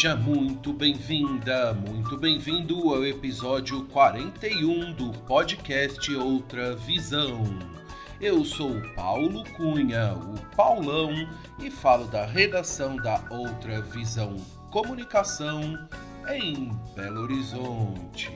Seja muito bem-vinda, muito bem-vindo ao episódio 41 do podcast Outra Visão. Eu sou Paulo Cunha, o Paulão, e falo da redação da Outra Visão Comunicação em Belo Horizonte.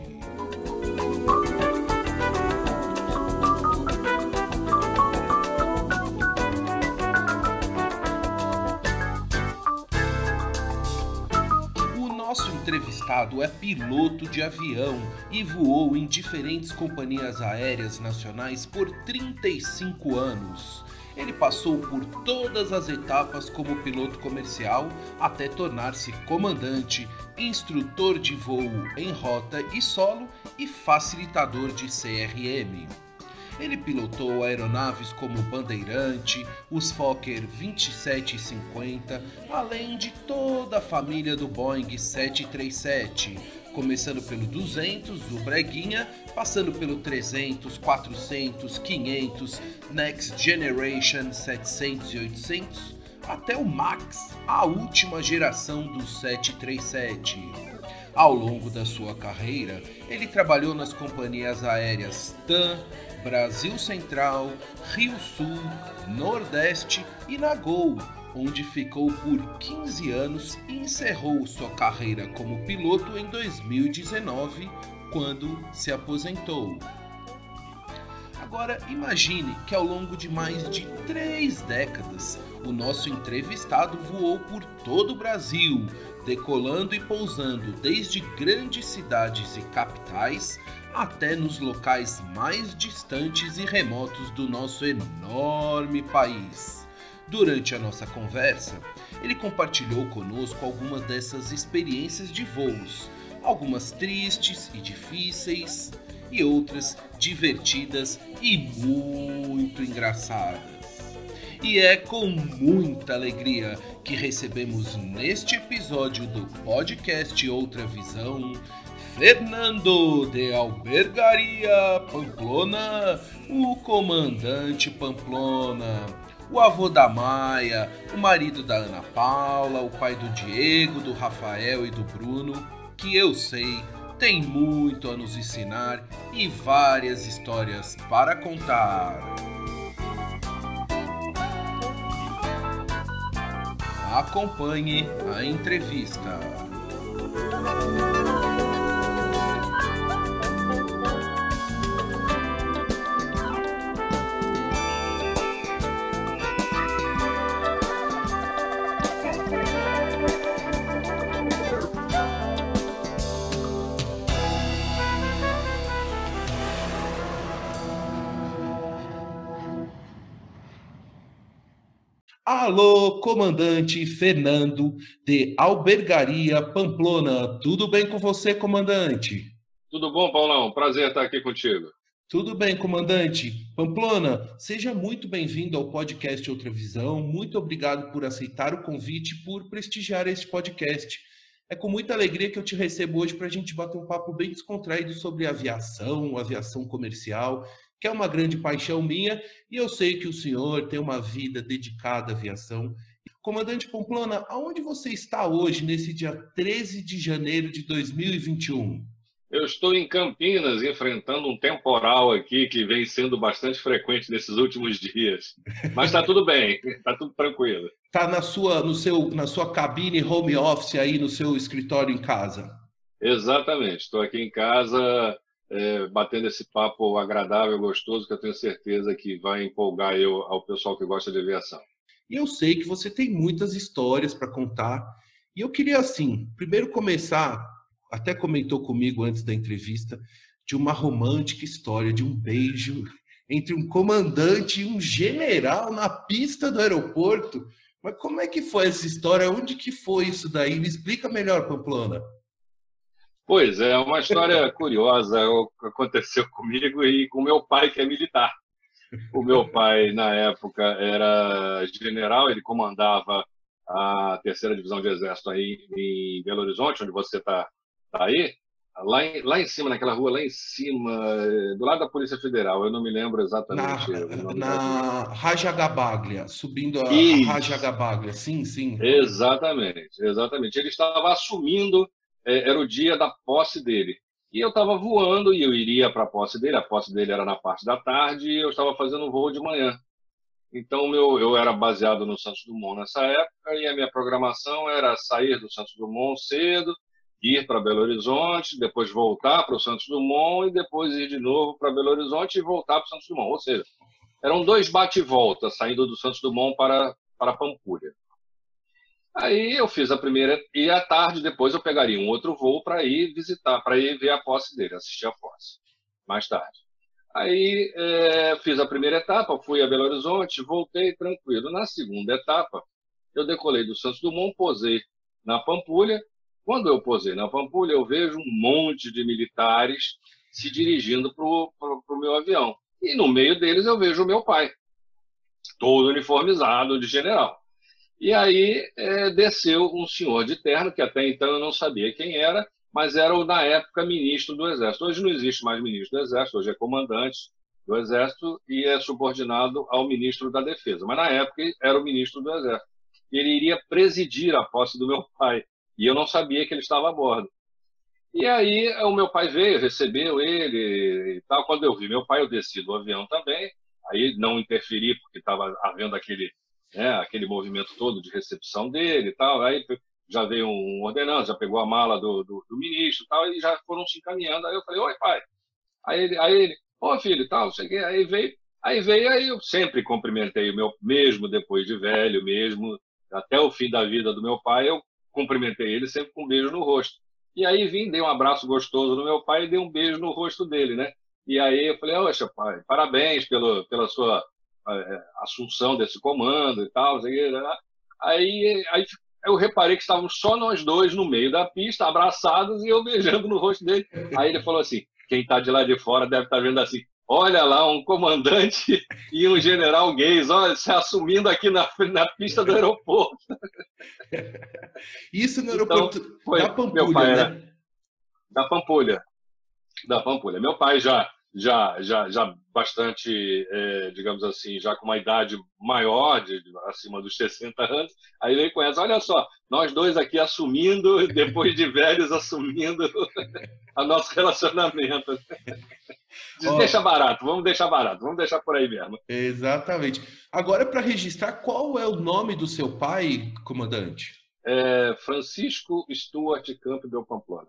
Entrevistado é piloto de avião e voou em diferentes companhias aéreas nacionais por 35 anos. Ele passou por todas as etapas como piloto comercial até tornar-se comandante, instrutor de voo em rota e solo e facilitador de CRM. Ele pilotou aeronaves como o Bandeirante, os Fokker 2750, além de toda a família do Boeing 737, começando pelo 200, o Breguinha, passando pelo 300, 400, 500, Next Generation 700 e 800, até o Max, a última geração do 737. Ao longo da sua carreira, ele trabalhou nas companhias aéreas TAM, Brasil Central, Rio Sul, Nordeste e na Gol, onde ficou por 15 anos e encerrou sua carreira como piloto em 2019, quando se aposentou. Agora imagine que ao longo de mais de três décadas, o nosso entrevistado voou por todo o Brasil, decolando e pousando desde grandes cidades e capitais até nos locais mais distantes e remotos do nosso enorme país. Durante a nossa conversa, ele compartilhou conosco algumas dessas experiências de voos, algumas tristes e difíceis, e outras divertidas e muito engraçadas. E é com muita alegria que recebemos neste episódio do podcast Outra Visão Fernando de Albergaria Pamplona, o comandante Pamplona, o avô da Maia, o marido da Ana Paula, o pai do Diego, do Rafael e do Bruno, que eu sei tem muito a nos ensinar e várias histórias para contar. Acompanhe a entrevista. Alô, comandante Fernando de Albergaria Pamplona. Tudo bem com você, comandante? Tudo bom, Paulão? Prazer estar aqui contigo. Tudo bem, comandante. Pamplona, seja muito bem-vindo ao podcast Outra Visão. Muito obrigado por aceitar o convite e por prestigiar este podcast. É com muita alegria que eu te recebo hoje para a gente bater um papo bem descontraído sobre aviação, aviação comercial, que é uma grande paixão minha, e eu sei que o senhor tem uma vida dedicada à aviação. Comandante Pamplona, aonde você está hoje, nesse dia 13 de janeiro de 2021? Eu estou em Campinas, enfrentando um temporal aqui que vem sendo bastante frequente nesses últimos dias. Mas está tudo bem, está tudo tranquilo. Está na sua, no seu, na sua cabine home office aí, no seu escritório em casa? Exatamente, estou aqui em casa é, batendo esse papo agradável, gostoso, que eu tenho certeza que vai empolgar eu ao pessoal que gosta de aviação. E eu sei que você tem muitas histórias para contar. E eu queria, assim, primeiro começar, até comentou comigo antes da entrevista, de uma romântica história de um beijo entre um comandante e um general na pista do aeroporto. Mas como é que foi essa história? Onde que foi isso daí? Me explica melhor, Pamplona. Pois é, uma história curiosa aconteceu comigo e com meu pai, que é militar. O meu pai, na época, era general, ele comandava a terceira divisão de exército aí em Belo Horizonte, onde você está tá aí. Lá em, lá em cima, naquela rua, lá em cima, do lado da Polícia Federal, eu não me lembro exatamente na, Na Raja Gabaglia, subindo a, a Raja Gabaglia, sim, sim. Exatamente, exatamente. Ele estava assumindo, é, era o dia da posse dele. E eu estava voando e eu iria para a posse dele, a posse dele era na parte da tarde e eu estava fazendo um voo de manhã. Então, meu, eu era baseado no Santos Dumont nessa época e a minha programação era sair do Santos Dumont cedo, ir para Belo Horizonte, depois voltar para o Santos Dumont e depois ir de novo para Belo Horizonte e voltar para o Santos Dumont. Ou seja, eram dois bate-volta saindo do Santos Dumont para, para Pampulha. Aí eu fiz a primeira e à tarde depois eu pegaria um outro voo para ir visitar, para ir ver a posse dele, assistir a posse, mais tarde. Aí é, fiz a primeira etapa, fui a Belo Horizonte, voltei tranquilo. Na segunda etapa, eu decolei do Santos Dumont, posei na Pampulha quando eu posei na Pampulha, eu vejo um monte de militares se dirigindo para o meu avião. E no meio deles eu vejo o meu pai, todo uniformizado de general. E aí é, desceu um senhor de terno, que até então eu não sabia quem era, mas era o, na época, ministro do Exército. Hoje não existe mais ministro do Exército, hoje é comandante do Exército e é subordinado ao ministro da Defesa. Mas na época era o ministro do Exército. Ele iria presidir a posse do meu pai. E eu não sabia que ele estava a bordo. E aí o meu pai veio, recebeu ele e tal. Quando eu vi meu pai, eu desci do avião também. Aí não interferi porque estava havendo aquele, né, aquele movimento todo de recepção dele e tal. Aí já veio um ordenança, já pegou a mala do, do, do ministro e tal, e já foram se encaminhando. Aí eu falei, oi pai. Aí ele, aí ele ô filho tal, aí veio, aí veio, aí eu sempre cumprimentei o meu, mesmo depois de velho, mesmo até o fim da vida do meu pai, eu cumprimentei ele sempre com um beijo no rosto. E aí vim, dei um abraço gostoso no meu pai e dei um beijo no rosto dele, né? E aí eu falei, oxa, pai, parabéns pelo, pela sua assunção desse comando e tal. Aí, aí eu reparei que estávamos só nós dois no meio da pista, abraçados, e eu beijando no rosto dele. Aí ele falou assim, quem está de lá de fora deve estar tá vendo assim, Olha lá, um comandante e um general gays, olha, se assumindo aqui na, na pista do aeroporto. Isso no aeroporto então, foi, da Pampulha, pai né? Era, da Pampulha. Da Pampulha. Meu pai já já já já bastante, é, digamos assim, já com uma idade maior, de, acima dos 60 anos, aí vem com essa, olha só, nós dois aqui assumindo, depois de velhos, assumindo o nosso relacionamento. Diz, deixa barato, vamos deixar barato, vamos deixar por aí mesmo. Exatamente. Agora, para registrar, qual é o nome do seu pai, comandante? É Francisco Stuart Campbell Pamplona.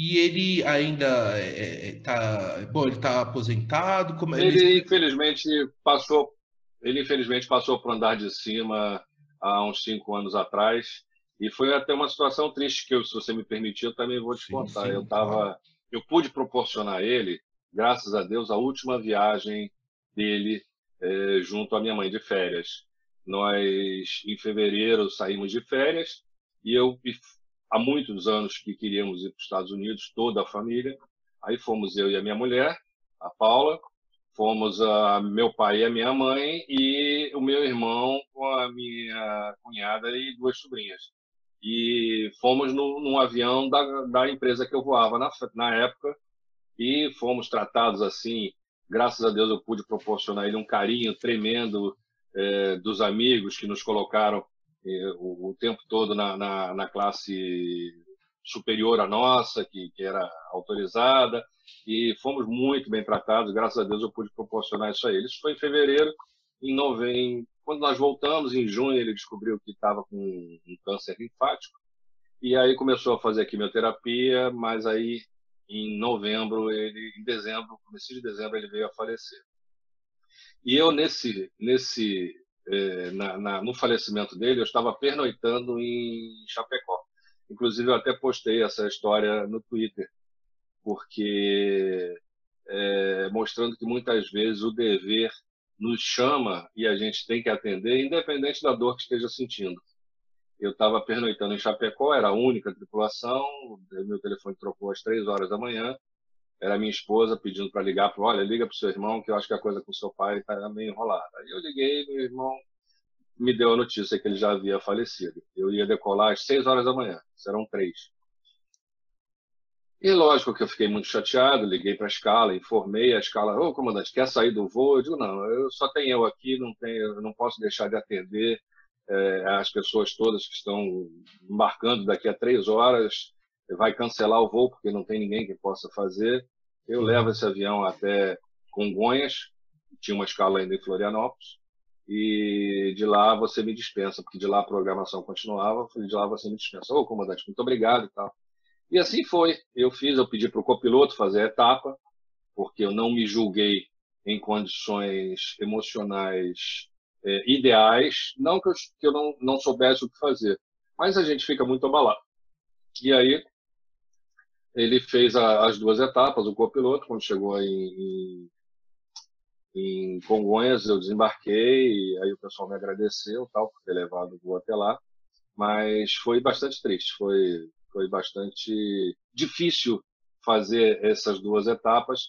E ele ainda está, é, é bom, ele está aposentado? Como é ele, ele infelizmente passou, ele infelizmente passou para o andar de cima há uns cinco anos atrás e foi até uma situação triste que eu, se você me permitir, eu também vou te sim, contar. Sim, eu tava, claro. eu pude proporcionar a ele, graças a Deus, a última viagem dele é, junto à minha mãe de férias. Nós em fevereiro saímos de férias e eu há muitos anos que queríamos ir para os Estados Unidos, toda a família. Aí fomos eu e a minha mulher, a Paula, fomos a meu pai e a minha mãe e o meu irmão com a minha cunhada e duas sobrinhas. E fomos no, num avião da, da empresa que eu voava na, na época e fomos tratados assim. Graças a Deus eu pude proporcionar ele um carinho tremendo é, dos amigos que nos colocaram o, o tempo todo na, na, na, classe superior à nossa, que, que, era autorizada, e fomos muito bem tratados. Graças a Deus eu pude proporcionar isso a eles. Isso foi em fevereiro, em novembro. Quando nós voltamos, em junho, ele descobriu que estava com um câncer linfático, e aí começou a fazer quimioterapia, mas aí em novembro, ele, em dezembro, começo de dezembro, ele veio a falecer. E eu, nesse, nesse é, na, na, no falecimento dele, eu estava pernoitando em Chapecó. Inclusive, eu até postei essa história no Twitter, porque é, mostrando que muitas vezes o dever nos chama e a gente tem que atender, independente da dor que esteja sentindo. Eu estava pernoitando em Chapecó, era a única tripulação, meu telefone trocou às três horas da manhã, era minha esposa pedindo para ligar, para olha, liga para o seu irmão, que eu acho que a coisa com seu pai está meio enrolada. Aí eu liguei, meu irmão me deu a notícia que ele já havia falecido. Eu ia decolar às seis horas da manhã, serão três. E lógico que eu fiquei muito chateado, liguei para a escala, informei a escala, ô comandante, quer sair do voo? Eu digo, não, eu só tenho eu aqui, não tenho, não posso deixar de atender é, as pessoas todas que estão embarcando daqui a três horas, vai cancelar o voo porque não tem ninguém que possa fazer. Eu levo esse avião até Congonhas, tinha uma escala ainda em Florianópolis, e de lá você me dispensa, porque de lá a programação continuava, de lá você me dispensa. Ô, comandante, muito obrigado e tal. E assim foi. Eu fiz, eu pedi para o copiloto fazer a etapa, porque eu não me julguei em condições emocionais é, ideais, não que eu, que eu não, não soubesse o que fazer, mas a gente fica muito abalado. E aí ele fez a, as duas etapas, o copiloto, quando chegou em, em, em Congonhas, eu desembarquei, aí o pessoal me agradeceu tal, por ter levado o voo até lá, mas foi bastante triste, foi, foi bastante difícil fazer essas duas etapas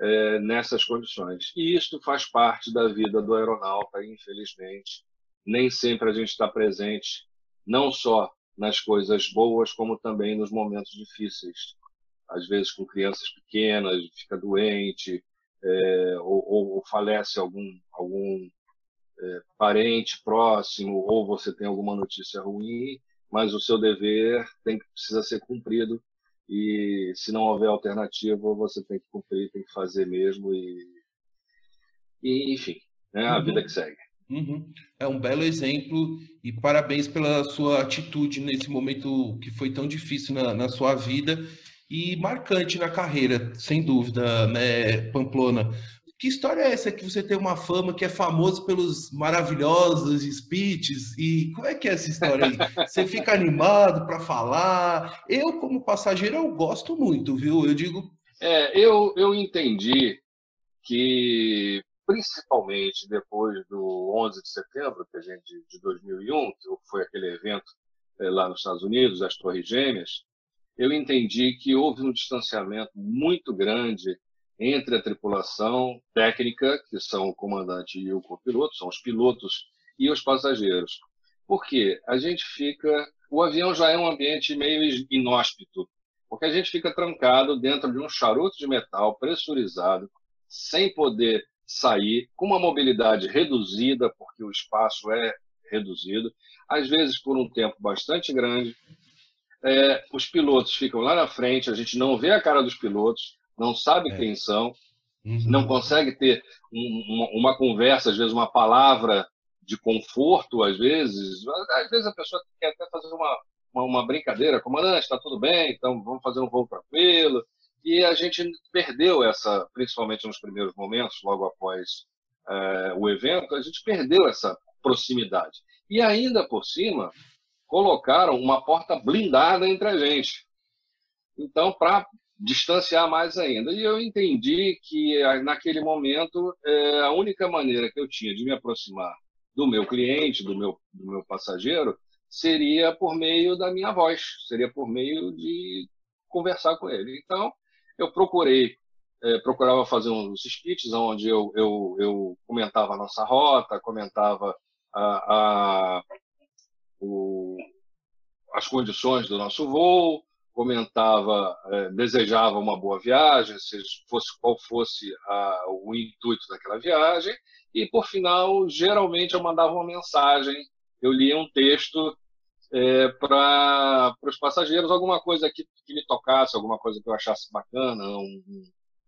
é, nessas condições. E isso faz parte da vida do aeronauta, infelizmente. Nem sempre a gente está presente, não só nas coisas boas, como também nos momentos difíceis. Às vezes com crianças pequenas, fica doente, é, ou, ou, ou, falece algum, algum é, parente próximo, ou você tem alguma notícia ruim, mas o seu dever tem que precisa ser cumprido e se não houver alternativa você tem que cumprir, tem que fazer mesmo e, e enfim, né, a uhum. vida que segue. Uhum. É um belo exemplo e parabéns pela sua atitude nesse momento que foi tão difícil na, na sua vida e marcante na carreira, sem dúvida, né, Pamplona? Que história é essa que você tem uma fama que é famoso pelos maravilhosos speeches? E como é que é essa história aí? Você fica animado para falar? Eu, como passageiro, eu gosto muito, viu? Eu digo. É, eu, eu entendi que principalmente depois do 11 de setembro que a gente, de 2001, que foi aquele evento é, lá nos Estados Unidos, as Torres Gêmeas, eu entendi que houve um distanciamento muito grande entre a tripulação técnica, que são o comandante e o copiloto, são os pilotos, e os passageiros. Porque a gente fica. O avião já é um ambiente meio inóspito, porque a gente fica trancado dentro de um charuto de metal pressurizado, sem poder sair, com uma mobilidade reduzida, porque o espaço é reduzido, às vezes por um tempo bastante grande. É, os pilotos ficam lá na frente, a gente não vê a cara dos pilotos, não sabe é. quem são, uhum. não consegue ter um, uma, uma, conversa, às vezes uma palavra de conforto, às vezes. Às vezes a pessoa quer até fazer uma, uma, uma brincadeira, comandante, está tudo bem, então vamos fazer um voo tranquilo. E a gente perdeu essa, principalmente nos primeiros momentos, logo após é, o evento, a gente perdeu essa proximidade. E ainda por cima, colocaram uma porta blindada entre a gente. Então, para distanciar mais ainda. E eu entendi que naquele momento é, a única maneira que eu tinha de me aproximar do meu cliente, do meu, do meu passageiro, seria por meio da minha voz, seria por meio de conversar com ele. Então, eu procurei, é, procurava fazer uns speeches onde eu, eu, eu comentava a nossa rota, comentava a, a, o, as condições do nosso voo, comentava, é, desejava uma boa viagem, seja fosse qual fosse a, o intuito daquela viagem, e por final, geralmente eu mandava uma mensagem, eu lia um texto é, para os passageiros, alguma coisa que, que me tocasse, alguma coisa que eu achasse bacana, um,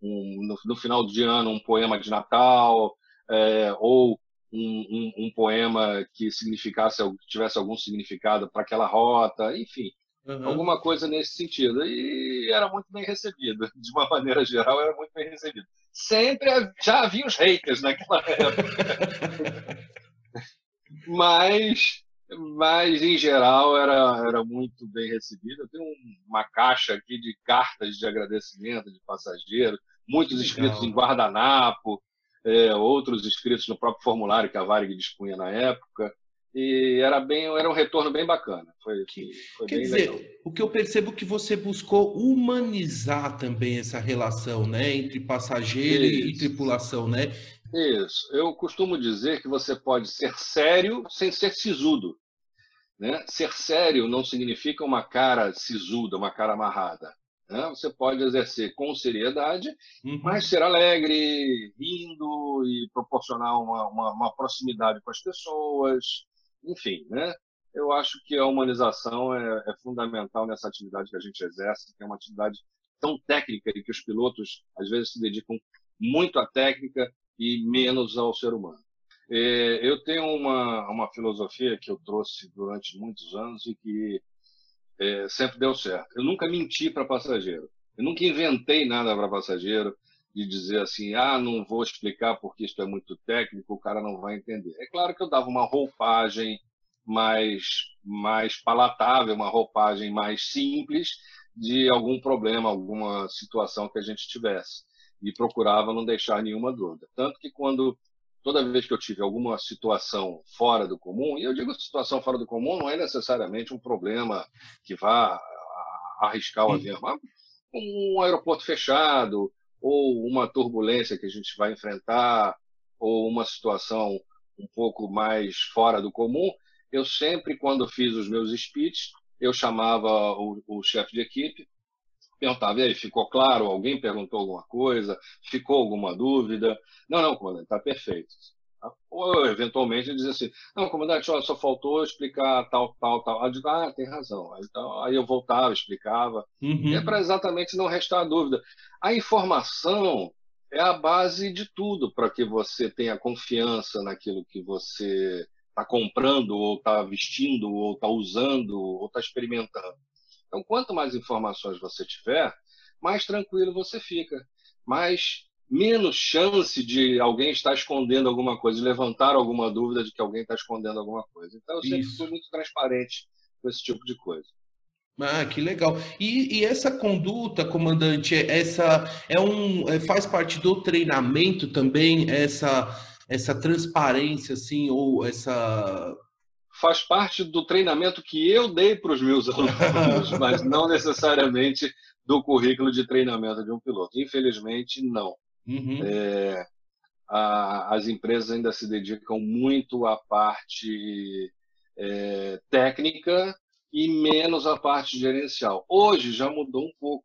um, no, no, final de ano um poema de Natal, é, ou um, um, poema que significasse, tivesse algum significado para aquela rota, enfim Uhum. Alguma coisa nesse sentido. E era muito bem recebido. De uma maneira geral, era muito bem recebido. Sempre já havia os haters naquela época. mas, mas, em geral, era, era muito bem recebido. Eu tenho uma caixa aqui de cartas de agradecimento de passageiros, muitos escritos em guardanapo. é, outros inscritos no próprio formulário que a Varig dispunha na época. E era bem, era um retorno bem bacana. Foi, foi Quer dizer, legal. o que eu percebo é que você buscou humanizar também essa relação, né, entre passageiro e tripulação, né? Isso. Eu costumo dizer que você pode ser sério sem ser sisudo. Né? Ser sério não significa uma cara sisuda, uma cara amarrada. Né? Você pode exercer com seriedade, Uhum. mas ser alegre, rindo e proporcionar uma, uma, uma proximidade com as pessoas. Enfim, né? eu acho que a humanização é, é fundamental nessa atividade que a gente exerce, que é uma atividade tão técnica e que os pilotos às vezes se dedicam muito à técnica e menos ao ser humano. É, Eu tenho uma, uma filosofia que eu trouxe durante muitos anos e que é, sempre deu certo. Eu nunca menti para passageiro. Eu nunca inventei nada para passageiro de dizer assim, ah, não vou explicar porque isso é muito técnico, o cara não vai entender. É claro que eu dava uma roupagem mais, mais palatável, uma roupagem mais simples de algum problema, alguma situação que a gente tivesse. E procurava não deixar nenhuma dúvida. Tanto que quando toda vez que eu tive alguma situação fora do comum, e eu digo situação fora do comum, não é necessariamente um problema que vá arriscar o avião, mas um aeroporto fechado, ou uma turbulência que a gente vai enfrentar, ou uma situação um pouco mais fora do comum, eu sempre, quando fiz os meus speeches, eu chamava o, o chefe de equipe, perguntava, e aí, ficou claro? Alguém perguntou alguma coisa? Ficou alguma dúvida? Não, não, comandante, está perfeito. Ou, eventualmente, dizia assim, não, comandante, só faltou explicar tal, tal, tal. Aí eu digo, ah, tem razão. Aí, então, aí eu voltava, explicava. Uhum. É para exatamente não restar dúvida. A informação é a base de tudo para que você tenha confiança naquilo que você está comprando, ou está vestindo, ou está usando, ou está experimentando. Então, quanto mais informações você tiver, mais tranquilo você fica. Mais menos chance de alguém estar escondendo alguma coisa, de levantar alguma dúvida de que alguém está escondendo alguma coisa. Então, eu sempre Isso. fui muito transparente com esse tipo de coisa. Ah, que legal. E, e essa conduta, comandante, é- essa é um é- faz parte do treinamento também, essa essa transparência assim ou essa faz parte do treinamento que eu dei para os meus alunos, mas não necessariamente do currículo de treinamento de um piloto. Infelizmente, não. Uhum. É, a- as empresas ainda se dedicam muito à parte é, técnica e menos à parte gerencial. Hoje já mudou um pouco,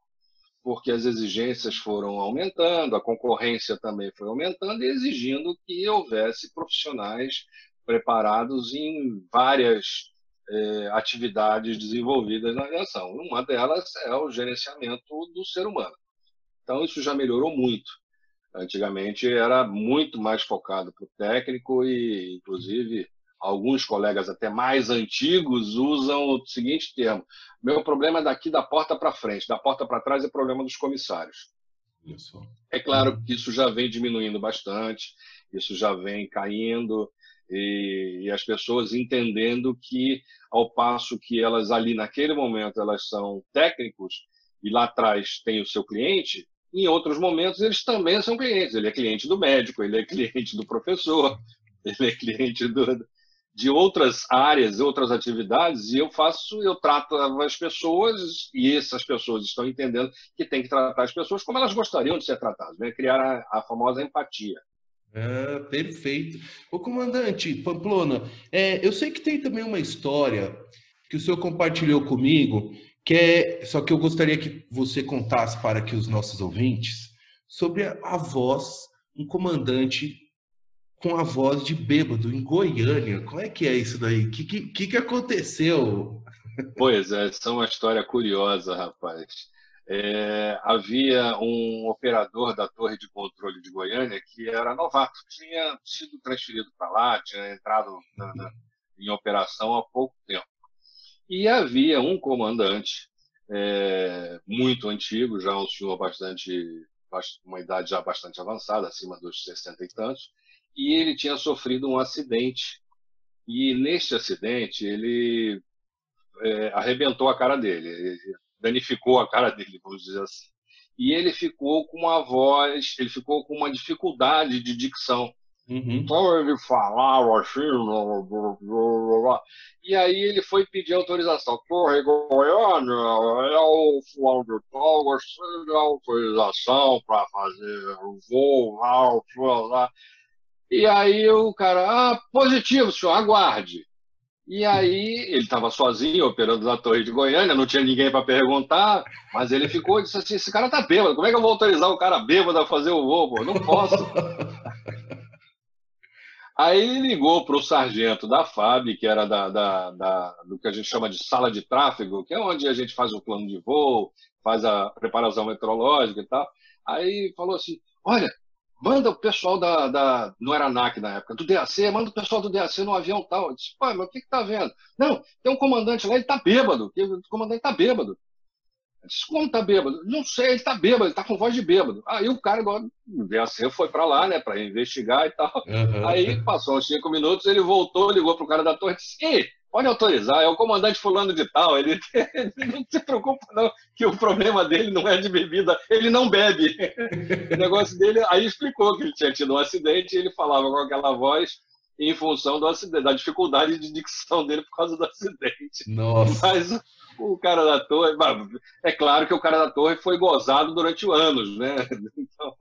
porque as exigências foram aumentando, a concorrência também foi aumentando exigindo que houvesse profissionais preparados em várias eh, atividades desenvolvidas na aviação. Uma delas é o gerenciamento do ser humano. Então, isso já melhorou muito. Antigamente era muito mais focado para o técnico e, inclusive, alguns colegas até mais antigos usam o seguinte termo: meu problema é daqui da porta para frente, da porta para trás é problema dos comissários. Só. É claro que isso já vem diminuindo bastante, isso já vem caindo e, e as pessoas entendendo que ao passo que elas ali naquele momento elas são técnicos e lá atrás tem o seu cliente, em outros momentos eles também são clientes. Ele é cliente do médico, ele é cliente do professor, ele é cliente do, de outras áreas, outras atividades, e eu faço, eu trato as pessoas, e essas pessoas estão entendendo que tem que tratar as pessoas como elas gostariam de ser tratadas, né? criar a, a famosa empatia. Ah, perfeito. Ô, comandante Pamplona, é, eu sei que tem também uma história que o senhor compartilhou comigo, que é, só que eu gostaria que você contasse para que os nossos ouvintes sobre a, a voz, um comandante com a voz de bêbado em Goiânia. Como é que é isso daí? O que, que, que aconteceu? Pois é, essa é uma história curiosa, rapaz. É, havia um operador da torre de controle de Goiânia que era novato, tinha sido transferido para lá, tinha entrado na, na, em operação há pouco tempo. E havia um comandante é, muito antigo, já um senhor bastante, uma idade já bastante avançada, acima dos 60 e tantos, e ele tinha sofrido um acidente. E neste acidente ele é, arrebentou a cara dele, danificou a cara dele, vamos dizer assim. e ele ficou com uma voz, ele ficou com uma dificuldade de dicção. Uhum. Então ele falava assim, blá, blá, blá, e aí ele foi pedir autorização. Torre Goiânia, é o fulano de tal, gostaria de autorização para fazer o voo lá, lá. E aí o cara, ah, positivo, senhor, aguarde. E aí ele estava sozinho operando na torre de Goiânia, não tinha ninguém para perguntar, mas ele ficou e disse assim: esse cara tá bêbado, como é que eu vou autorizar o cara bêbado a fazer o voo? Pô? Não posso. aí ele ligou para o sargento da FAB, que era da, da, da, do que a gente chama de sala de tráfego, que é onde a gente faz o plano de voo, faz a preparação meteorológica e tal. Aí falou assim: olha, manda o pessoal da, da. Não era ANAC na época, do DAC, manda o pessoal do DAC no avião tal. Eu disse, pai, mas o que, que tá vendo? Não, tem um comandante lá, ele tá bêbado. O comandante tá bêbado. Eu disse, como tá bêbado? Não sei, ele tá bêbado, ele tá com voz de bêbado. Aí o cara do DAC foi para lá, né, para investigar e tal. Uhum. Aí passou uns cinco minutos, ele voltou, ligou pro cara da torre e disse, ei, pode autorizar, é o comandante fulano de tal, ele, não se preocupa não, que o problema dele não é de bebida, ele não bebe. O negócio dele, aí explicou que ele tinha tido um acidente e ele falava com aquela voz em função do acidente, da dificuldade de dicção dele por causa do acidente. Nossa. Mas o cara da torre, é claro que o cara da torre foi gozado durante anos, né? Então...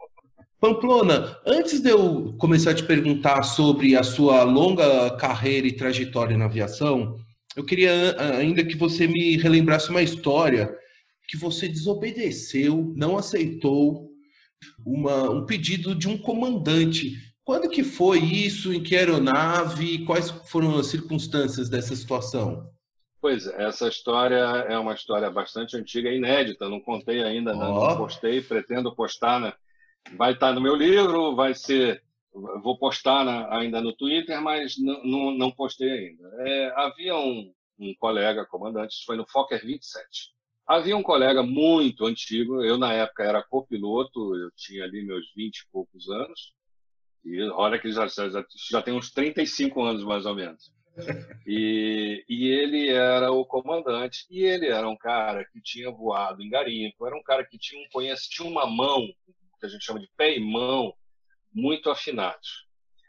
Pamplona, antes de eu começar a te perguntar sobre a sua longa carreira e trajetória na aviação, eu queria ainda que você me relembrasse uma história que você desobedeceu, não aceitou uma, um pedido de um comandante. Quando que foi isso? Em que aeronave? Quais foram as circunstâncias dessa situação? Pois é, essa história é uma história bastante antiga e inédita. Não contei ainda, oh. não postei, pretendo postar, né? Vai estar no meu livro, vai ser, vou postar na, ainda no Twitter, mas não, postei ainda. É, havia um, um colega comandante, isso foi no Fokker 27. Havia um colega muito antigo, eu na época era copiloto, eu tinha ali meus 20 e poucos anos, e olha que já, já, já tem uns 35 anos mais ou menos. E, e, ele era o comandante, e ele era um cara que tinha voado em garimpo, era um cara que tinha um conhece, tinha uma mão que a gente chama de pé e mão, muito afinados.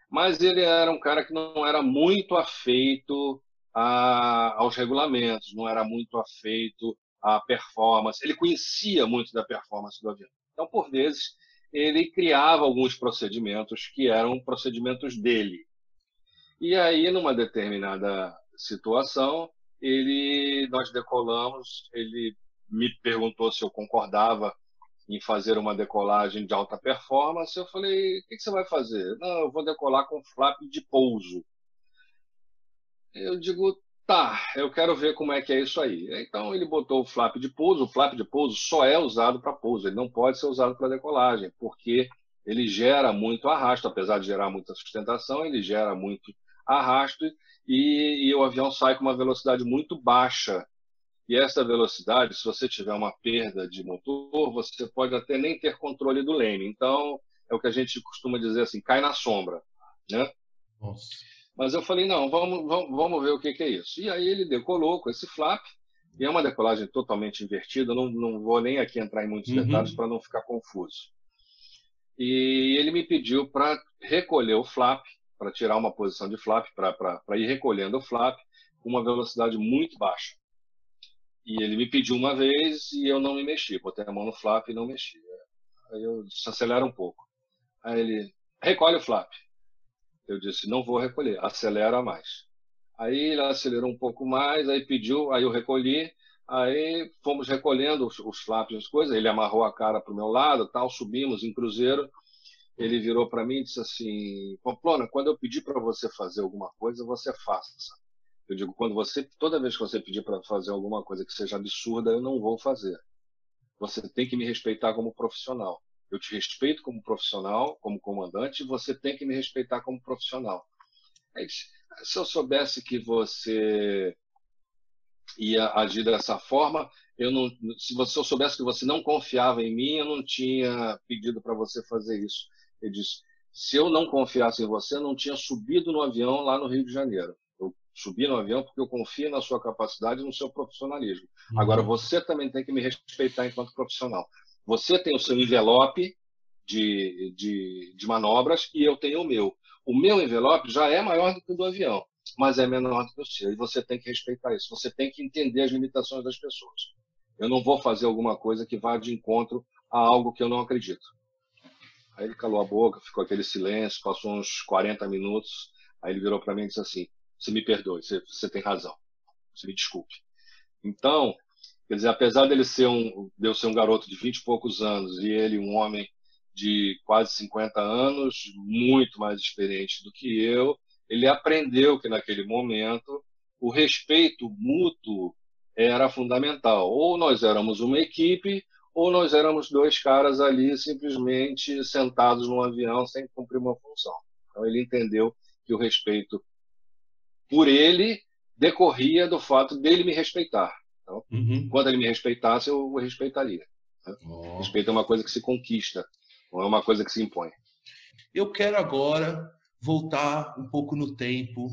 Mas ele era um cara que não era muito afeito a, aos regulamentos, não era muito afeito à performance. Ele conhecia muito da performance do avião. Então, por vezes, ele criava alguns procedimentos que eram procedimentos dele. E aí, numa determinada situação, ele, nós decolamos, ele me perguntou se eu concordava em fazer uma decolagem de alta performance, eu falei, o que, você vai fazer? Não, eu vou decolar com flap de pouso. Eu digo, tá, eu quero ver como é que é isso aí. Então ele botou o flap de pouso, o flap de pouso só é usado para pouso, ele não pode ser usado para decolagem, porque ele gera muito arrasto, apesar de gerar muita sustentação, ele gera muito arrasto e, e o avião sai com uma velocidade muito baixa e essa velocidade, se você tiver uma perda de motor, você pode até nem ter controle do lane. Então, é o que a gente costuma dizer assim, cai na sombra, né? Nossa. Mas eu falei, não, vamos, vamos, vamos ver o que, que, é isso. E aí ele decolou com esse flap, e é uma decolagem totalmente invertida, não, não vou nem aqui entrar em muitos uhum. detalhes para não ficar confuso. E ele me pediu para recolher o flap, para tirar uma posição de flap, para ir recolhendo o flap com uma velocidade muito baixa. E ele me pediu uma vez e eu não me mexi. Botei a mão no flap e não mexi. Aí eu disse, acelera um pouco. Aí ele, recolhe o flap. Eu disse, não vou recolher, acelera mais. Aí ele acelerou um pouco mais, aí pediu, aí eu recolhi, aí fomos recolhendo os, os flaps e as coisas, ele amarrou a cara para o meu lado, tal, subimos em cruzeiro, ele virou para mim e disse assim, Pamplona, quando eu pedir para você fazer alguma coisa, você faça. Eu digo, quando você, toda vez que você pedir para fazer alguma coisa que seja absurda, eu não vou fazer. Você tem que me respeitar como profissional. Eu te respeito como profissional, como comandante, e você tem que me respeitar como profissional. Se eu soubesse que você ia agir dessa forma, eu não, se você eu soubesse que você não confiava em mim, eu não tinha pedido para você fazer isso. Ele disse: se eu não confiasse em você, eu não tinha subido no avião lá no Rio de Janeiro subir no avião porque eu confio na sua capacidade e no seu profissionalismo. Uhum. Agora, você também tem que me respeitar enquanto profissional. Você tem o seu envelope de, de, de manobras e eu tenho o meu. O meu envelope já é maior do que o do avião, mas é menor do que o seu. E você tem que respeitar isso. Você tem que entender as limitações das pessoas. Eu não vou fazer alguma coisa que vá de encontro a algo que eu não acredito. Aí ele calou a boca, ficou aquele silêncio, passou uns 40 minutos. Aí ele virou para mim e disse assim: Você me perdoe, você, você tem razão. Você me desculpe. Então, quer dizer, apesar dele ser um, de eu ser um garoto de 20 e poucos anos e ele um homem de quase 50 anos, muito mais experiente do que eu, ele aprendeu que naquele momento o respeito mútuo era fundamental. Ou nós éramos uma equipe, ou nós éramos dois caras ali simplesmente sentados num avião sem cumprir uma função. Então ele entendeu que o respeito por ele decorria do fato dele me respeitar. Então, uhum. Quando ele me respeitasse, eu o respeitaria. Né? Oh. Respeito é uma coisa que se conquista, não é uma coisa que se impõe. Eu quero agora voltar um pouco no tempo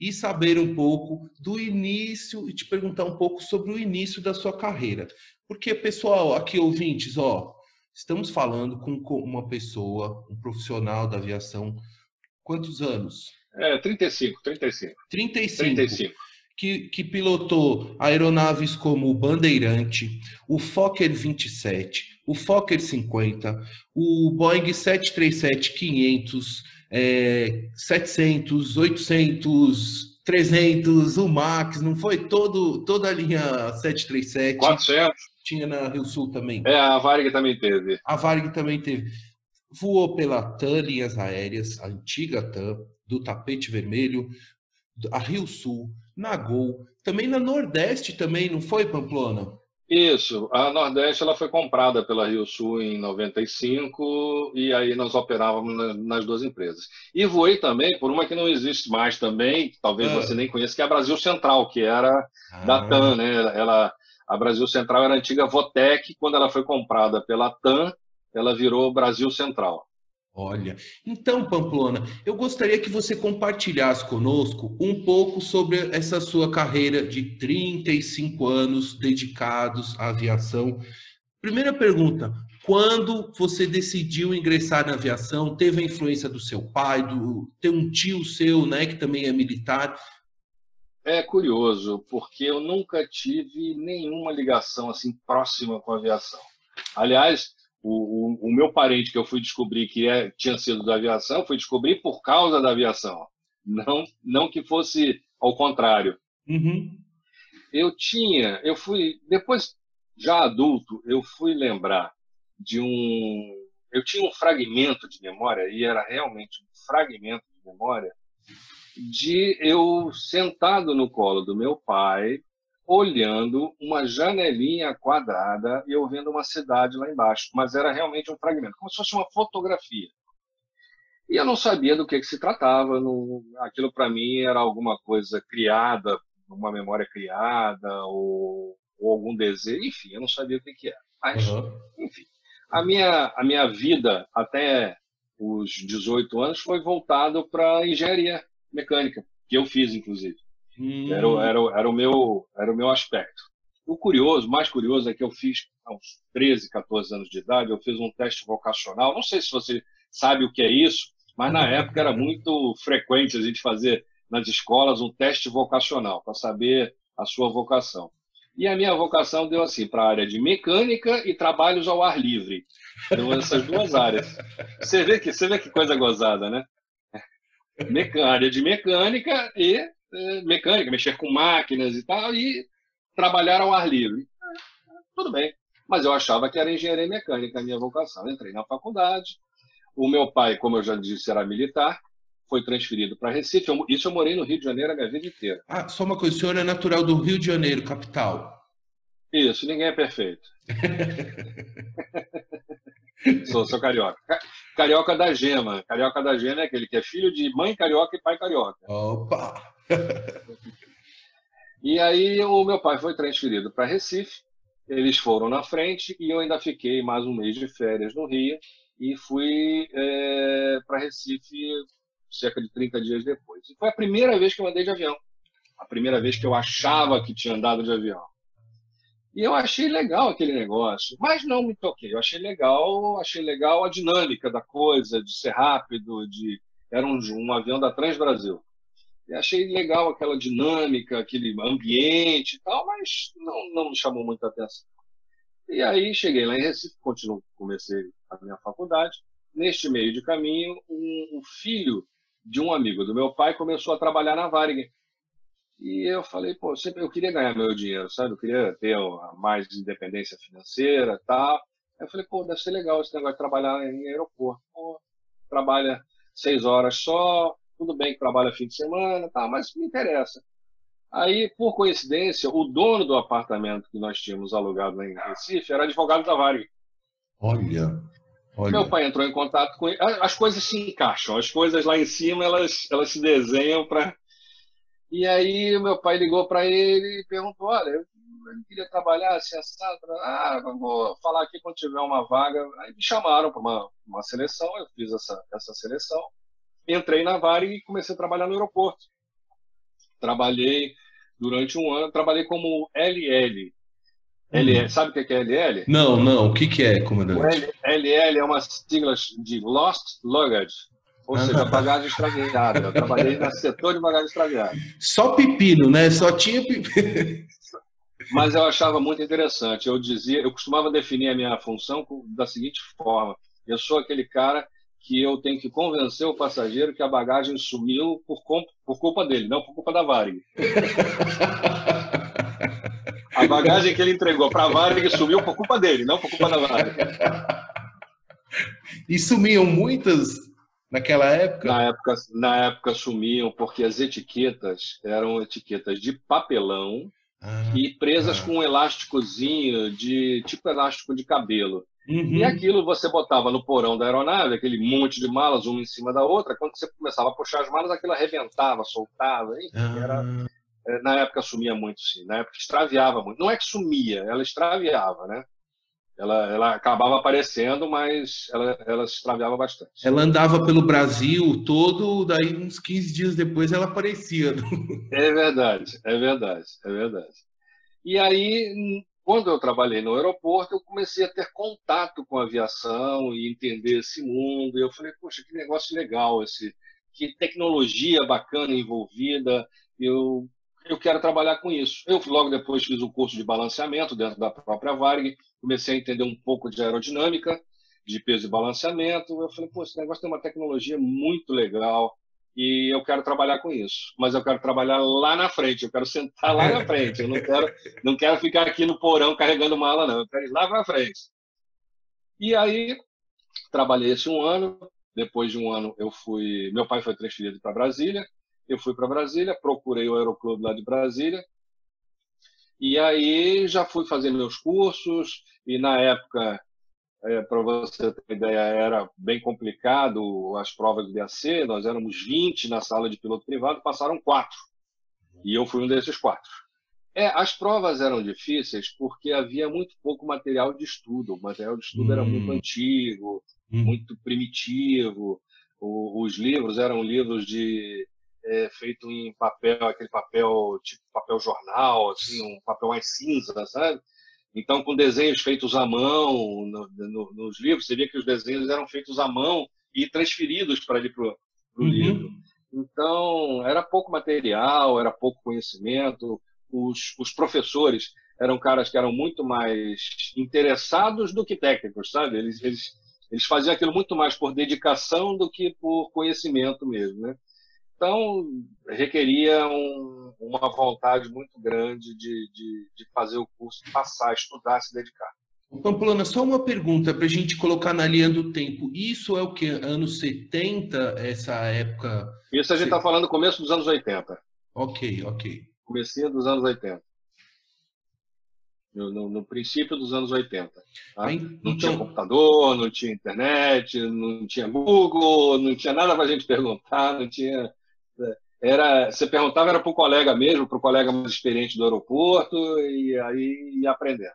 e saber um pouco do início e te perguntar um pouco sobre o início da sua carreira. Porque, pessoal, aqui ouvintes, ó, estamos falando com uma pessoa, um profissional da aviação, quantos anos? É, 35, 35. 35. 35. Que, que pilotou aeronaves como o Bandeirante, o Fokker 27, o Fokker 50, o Boeing 737-500, é, 700, 800, 300, o Max, não foi todo, toda a linha 737? 400 tinha na Rio Sul também. É, a Varig também teve. A Varig também teve. Voou pela TAM Linhas Aéreas, a antiga TAM, do Tapete Vermelho, a Rio Sul, na Gol, também na Nordeste também, não foi, Pamplona? Isso, a Nordeste ela foi comprada pela Rio Sul em 95 e aí nós operávamos nas duas empresas. E voei também por uma que não existe mais também, talvez ah. você nem conheça, que é a Brasil Central, que era ah. da TAM, né? Ela a Brasil Central era a antiga Votec, quando ela foi comprada pela TAM, ela virou Brasil Central. Olha, então, Pamplona, eu gostaria que você compartilhasse conosco um pouco sobre essa sua carreira de 35 anos dedicados à aviação. Primeira pergunta: quando você decidiu ingressar na aviação, teve a influência do seu pai, do ter um tio seu, né, que também é militar? É curioso, porque eu nunca tive nenhuma ligação assim próxima com a aviação. Aliás, o, o, o meu parente que eu fui descobrir que é, tinha sido da aviação, fui descobrir por causa da aviação, não, não que fosse ao contrário. Uhum. Eu tinha, eu fui depois já adulto, eu fui lembrar de um, eu tinha um fragmento de memória e era realmente um fragmento de memória de eu sentado no colo do meu pai, olhando uma janelinha quadrada e eu vendo uma cidade lá embaixo, mas era realmente um fragmento, como se fosse uma fotografia. E eu não sabia do que, que se tratava, não, aquilo para mim era alguma coisa criada, uma memória criada, ou, ou, algum desejo, enfim, eu não sabia o que, que era. Mas, uhum. enfim, a minha, a minha vida até os 18 anos foi voltado para engenharia mecânica, que eu fiz, inclusive. Hum. Era, era, era, o meu, era o meu aspecto. O curioso, mais curioso, é que eu fiz, uns 13, 14 anos de idade, eu fiz um teste vocacional. Não sei se você sabe o que é isso, mas na época era muito frequente a gente fazer nas escolas um teste vocacional para saber a sua vocação. E a minha vocação deu assim para a área de mecânica e trabalhos ao ar livre. Deu essas duas áreas. Você vê que você vê que coisa gozada, né? área de mecânica e mecânica, mexer com máquinas e tal, e trabalhar ao ar livre. Tudo bem. Mas eu achava que era engenharia mecânica a minha vocação. Entrei na faculdade. O meu pai, como eu já disse, era militar, foi transferido para Recife. isso eu morei no Rio de Janeiro a minha vida inteira. Ah, só uma coisa, o senhor é natural do Rio de Janeiro, capital. Isso, ninguém é perfeito. sou, sou carioca. Carioca da gema. Carioca da gema é aquele que é filho de mãe carioca e pai carioca. Opa! e aí o meu pai foi transferido para Recife. Eles foram na frente e eu ainda fiquei mais um mês de férias no Rio e fui é, para Recife cerca de 30 dias depois. E foi a primeira vez que eu andei de avião. A primeira vez que eu achava que tinha andado de avião. E eu achei legal aquele negócio, mas não me toquei. Eu achei legal, achei legal a dinâmica da coisa, de ser rápido, de era um, um avião da Trans Brasil. Achei legal aquela dinâmica, aquele ambiente e tal, mas não, não me chamou muita atenção. E aí cheguei lá em Recife, continuo, comecei a minha faculdade. Neste meio de caminho, um, um filho de um amigo do meu pai começou a trabalhar na Varig. E eu falei, pô, sempre eu queria ganhar meu dinheiro, sabe? Eu queria ter mais independência financeira tal. Eu falei, pô, deve ser legal esse negócio de trabalhar em aeroporto. Pô, trabalha seis horas só, tudo bem que trabalha fim de semana, tá, mas me interessa. Aí, por coincidência, o dono do apartamento que nós tínhamos alugado lá em Recife era advogado da Varig. Olha, olha. Meu pai entrou em contato com ele. As coisas se encaixam, as coisas lá em cima elas, elas se desenham para. E aí, meu pai ligou para ele e perguntou: Olha, eu queria trabalhar assim, assado. Ah, vou falar aqui quando tiver uma vaga. Aí me chamaram para uma, uma seleção, eu fiz essa, essa seleção. Entrei na Varig e comecei a trabalhar no aeroporto. Trabalhei durante um ano, trabalhei como LL. LL, hum. sabe o que é LL? Não, não. O que, que é, comandante? O LL é uma sigla de Lost Luggage, ou ah. seja, bagagem extraviada. Eu trabalhei no setor de bagagem extraviada. Só pepino, né? Só tinha pepino. Mas eu achava muito interessante. Eu dizia, eu costumava definir a minha função da seguinte forma: eu sou aquele cara que eu tenho que convencer o passageiro que a bagagem sumiu por, por culpa dele, não por culpa da Varig. a bagagem que ele entregou para a Varig sumiu por culpa dele, não por culpa da Varig. E sumiam muitas naquela época? Na época, na época sumiam porque as etiquetas eram etiquetas de papelão ah, e presas ah. com um elásticozinho de tipo elástico de cabelo. Uhum. E aquilo você botava no porão da aeronave, aquele monte de malas, uma em cima da outra. Quando você começava a puxar as malas, aquilo arrebentava, soltava. Enfim, ah. era, é, na época sumia muito, sim. Na época extraviava muito. Não é que sumia, ela extraviava, né? Ela, ela acabava aparecendo, mas ela, ela se extraviava bastante. Ela andava pelo Brasil todo, daí uns 15 dias depois ela aparecia. É verdade, é verdade, é verdade. E aí, quando eu trabalhei no aeroporto, eu comecei a ter contato com a aviação e entender esse mundo. E eu falei, poxa, que negócio legal esse, que tecnologia bacana envolvida. Eu eu quero trabalhar com isso. Eu logo depois fiz um curso de balanceamento dentro da própria Varig, comecei a entender um pouco de aerodinâmica, de peso e balanceamento. Eu falei, pô, esse negócio tem uma tecnologia muito legal e eu quero trabalhar com isso. Mas eu quero trabalhar lá na frente, eu quero sentar lá na frente. Eu não quero, não quero ficar aqui no porão carregando mala, não. Eu quero ir lá na frente. E aí, trabalhei esse um ano. Depois de um ano, eu fui. Meu pai foi transferido para Brasília. Eu fui para Brasília, procurei o Aeroclube lá de Brasília. E aí já fui fazer meus cursos. E na época é, para você ter ideia, era bem complicado as provas do DAC. Nós éramos 20 na sala de piloto privado, passaram quatro. E eu fui um desses quatro. É, as provas eram difíceis porque havia muito pouco material de estudo. O material de estudo hum. era muito hum. antigo, hum. muito primitivo. O, os livros eram livros de é, feito em papel, aquele papel tipo papel jornal, assim, um papel mais cinza, sabe? Então, com desenhos feitos à mão no, no, nos livros, você via que os desenhos eram feitos à mão e transferidos para ali para o uhum. livro. Então, era pouco material, era pouco conhecimento. Os, os professores eram caras que eram muito mais interessados do que técnicos, sabe? Eles, eles, eles faziam aquilo muito mais por dedicação do que por conhecimento mesmo, né? Então, requeria um, uma vontade muito grande de, de, de, fazer o curso, passar, estudar, se dedicar. Pamplona, só uma pergunta para a gente colocar na linha do tempo. Isso é o que? Anos 70, essa época? Isso a gente está falando começo dos anos 80. Ok, ok. Comecinho dos anos 80. No, no, no, princípio dos anos 80. Tá? Bem, não tinha então computador, não tinha internet, não tinha Google, não tinha nada para a gente perguntar, não tinha era você perguntava era para o colega mesmo, para o colega mais experiente do aeroporto e aí ia aprendendo.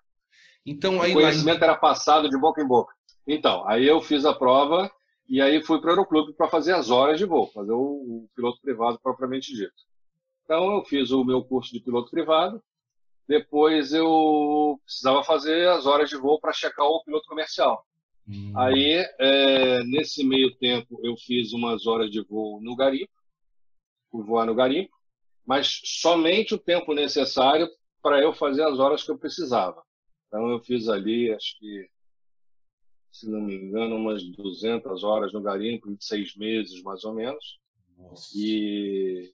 Então aí o conhecimento lá... era passado de boca em boca. Então aí eu fiz a prova e aí fui para o aeroclube para fazer as horas de voo, fazer o, o, piloto privado propriamente dito. Então eu fiz o meu curso de piloto privado depois eu precisava fazer as horas de voo para checar o piloto comercial. Hum. Aí, é, nesse meio tempo, eu fiz umas horas de voo no garimpo, voar no garimpo, mas somente o tempo necessário para eu fazer as horas que eu precisava. Então, eu fiz ali, acho que, se não me engano, umas 200 horas no garimpo, em seis meses, mais ou menos. Nossa. E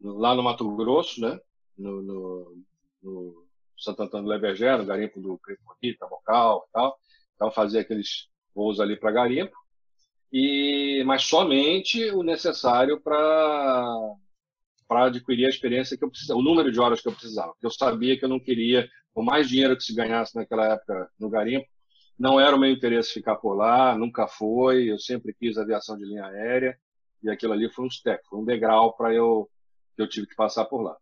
lá no Mato Grosso, né? no, no, no Santo Antônio do no garimpo do Creponi, Tabocal e tal. Então fazia aqueles voos ali para garimpo, e mas somente o necessário para para adquirir a experiência que eu precisava, o número de horas que eu precisava. Eu sabia que eu não queria, por mais dinheiro que se ganhasse naquela época no garimpo, não era o meu interesse ficar por lá, nunca foi. Eu sempre quis aviação de linha aérea e aquilo ali foi um step, foi um degrau para eu que eu tive que passar por lá.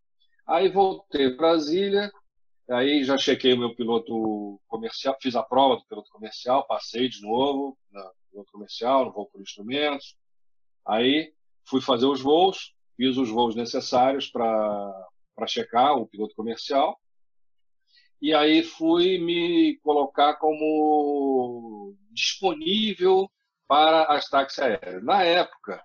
Aí voltei para Brasília, aí já chequei o meu piloto comercial, fiz a prova do piloto comercial, passei de novo no piloto comercial, no voo por instrumentos. Aí fui fazer os voos, fiz os voos necessários para checar o piloto comercial. E aí fui me colocar como disponível para as táxis aéreas. Na época,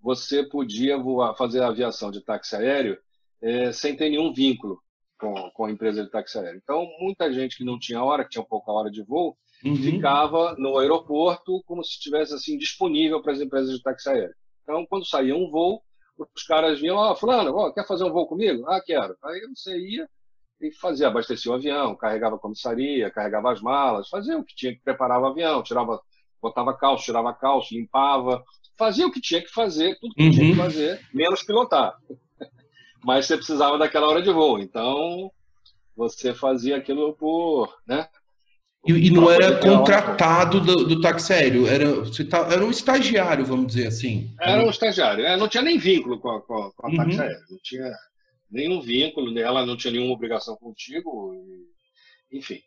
você podia voar, fazer aviação de táxi aéreo é, sem ter nenhum vínculo com, com a empresa de táxi aéreo. Então, muita gente que não tinha hora, que tinha pouca hora de voo, uhum. ficava no aeroporto como se estivesse assim disponível para as empresas de táxi aéreo. Então, quando saía um voo, os caras vinham, ó, oh, fulano, oh, quer fazer um voo comigo? Ah, quero. Aí você ia e fazia, abastecia o avião, carregava a comissaria, carregava as malas, fazia o que tinha que preparar o avião, tirava, botava calço, tirava calço, limpava, fazia o que tinha que fazer, tudo que uhum. tinha que fazer, menos pilotar mas você precisava daquela hora de voo. Então, você fazia aquilo por, né? E, e não era contratado do, do, táxi aéreo, era, tá, era um estagiário, vamos dizer assim. Era um estagiário, é, não tinha nem vínculo com a, com a, com a uhum. táxi aéreo, não tinha nenhum vínculo, ela não tinha nenhuma obrigação contigo, enfim.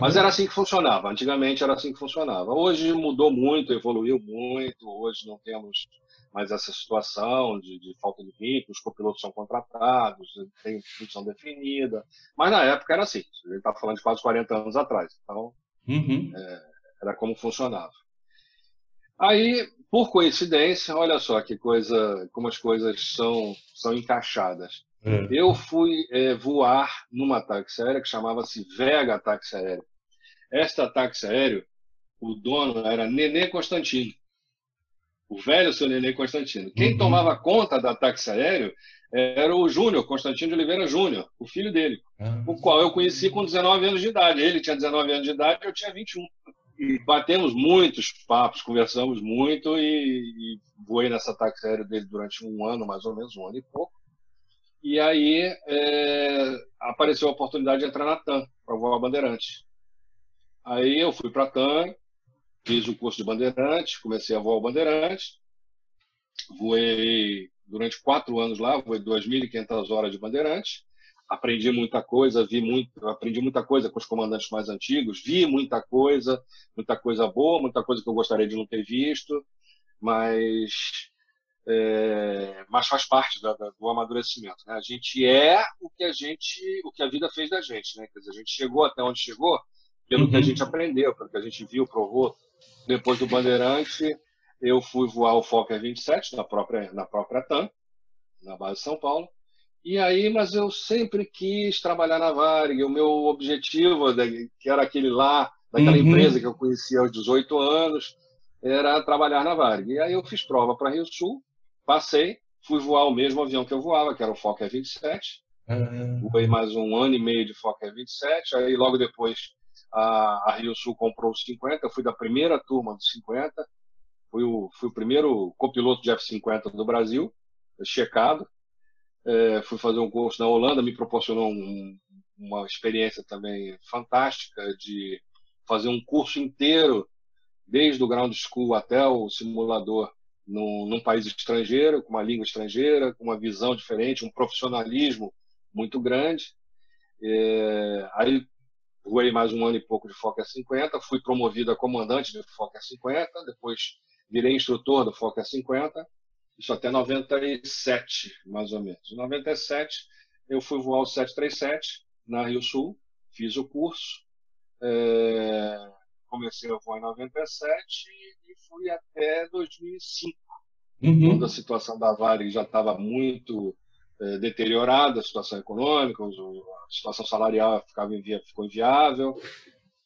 Mas era assim que funcionava, antigamente era assim que funcionava. Hoje mudou muito, evoluiu muito, hoje não temos mas essa situação de, de falta de vínculo, os copilotos são contratados, tem função definida. Mas na época era assim, a gente está falando de quase 40 anos atrás. Então, uhum. é, era como funcionava. Aí, por coincidência, olha só que coisa, como as coisas são, são encaixadas. É. Eu fui é, voar numa táxi aérea que chamava-se Vega Táxi Aéreo. Esta táxi aéreo, o dono era Nenê Constantino o velho seu Nenê Constantino. Quem uhum. tomava conta da táxi aéreo era o Júnior, Constantino de Oliveira Júnior, o filho dele, uhum. o qual eu conheci com 19 anos de idade. Ele tinha 19 anos de idade eu tinha 21. E batemos muitos papos, conversamos muito e, e voei nessa táxi aéreo dele durante um ano, mais ou menos, um ano e pouco. E aí é, apareceu a oportunidade de entrar na TAM, para voar Bandeirante. Aí eu fui para a TAM, Fiz o curso de bandeirante, comecei a voar o bandeirante, voei durante quatro anos lá, voei 2.500 horas de bandeirante, aprendi muita coisa, vi muito, aprendi muita coisa com os comandantes mais antigos, vi muita coisa, muita coisa boa, muita coisa que eu gostaria de não ter visto, mas é, mas faz parte do, do amadurecimento. Né? A gente é o que a gente, o que a vida fez da gente, né? Quer dizer, a gente chegou até onde chegou pelo uhum. que a uhum. gente aprendeu, pelo que a gente viu, provou, depois do Bandeirante, eu fui voar o Fokker 27 na própria, na própria TAM, na base de São Paulo. E aí, mas eu sempre quis trabalhar na Varig. O meu objetivo, que era aquele lá, daquela uhum. empresa que eu conhecia aos 18 anos, era trabalhar na Varig. E aí eu fiz prova para Rio Sul, passei, fui voar o mesmo avião que eu voava, que era o Fokker 27. Uhum. Voei mais um ano e meio de Fokker 27. Aí logo depois a, a Rio Sul comprou os 50, eu fui da primeira turma dos 50, fui o, fui o primeiro copiloto de F-50 do Brasil, checado. É, fui fazer um curso na Holanda, me proporcionou um, uma experiência também fantástica de fazer um curso inteiro, desde o ground school até o simulador, num, num país estrangeiro, com uma língua estrangeira, com uma visão diferente, um profissionalismo muito grande. É, aí voei mais um ano e pouco de Fokker 50, fui promovido a comandante de Fokker 50, depois virei instrutor do Fokker 50, isso até 97, mais ou menos. Em 97, eu fui voar o 737, na Rio Sul, fiz o curso, é, comecei a voar em 97 e fui até 2005, uhum. quando a situação da Varig já estava muito deteriorada, a situação econômica, a situação salarial ficava invi ficou inviável,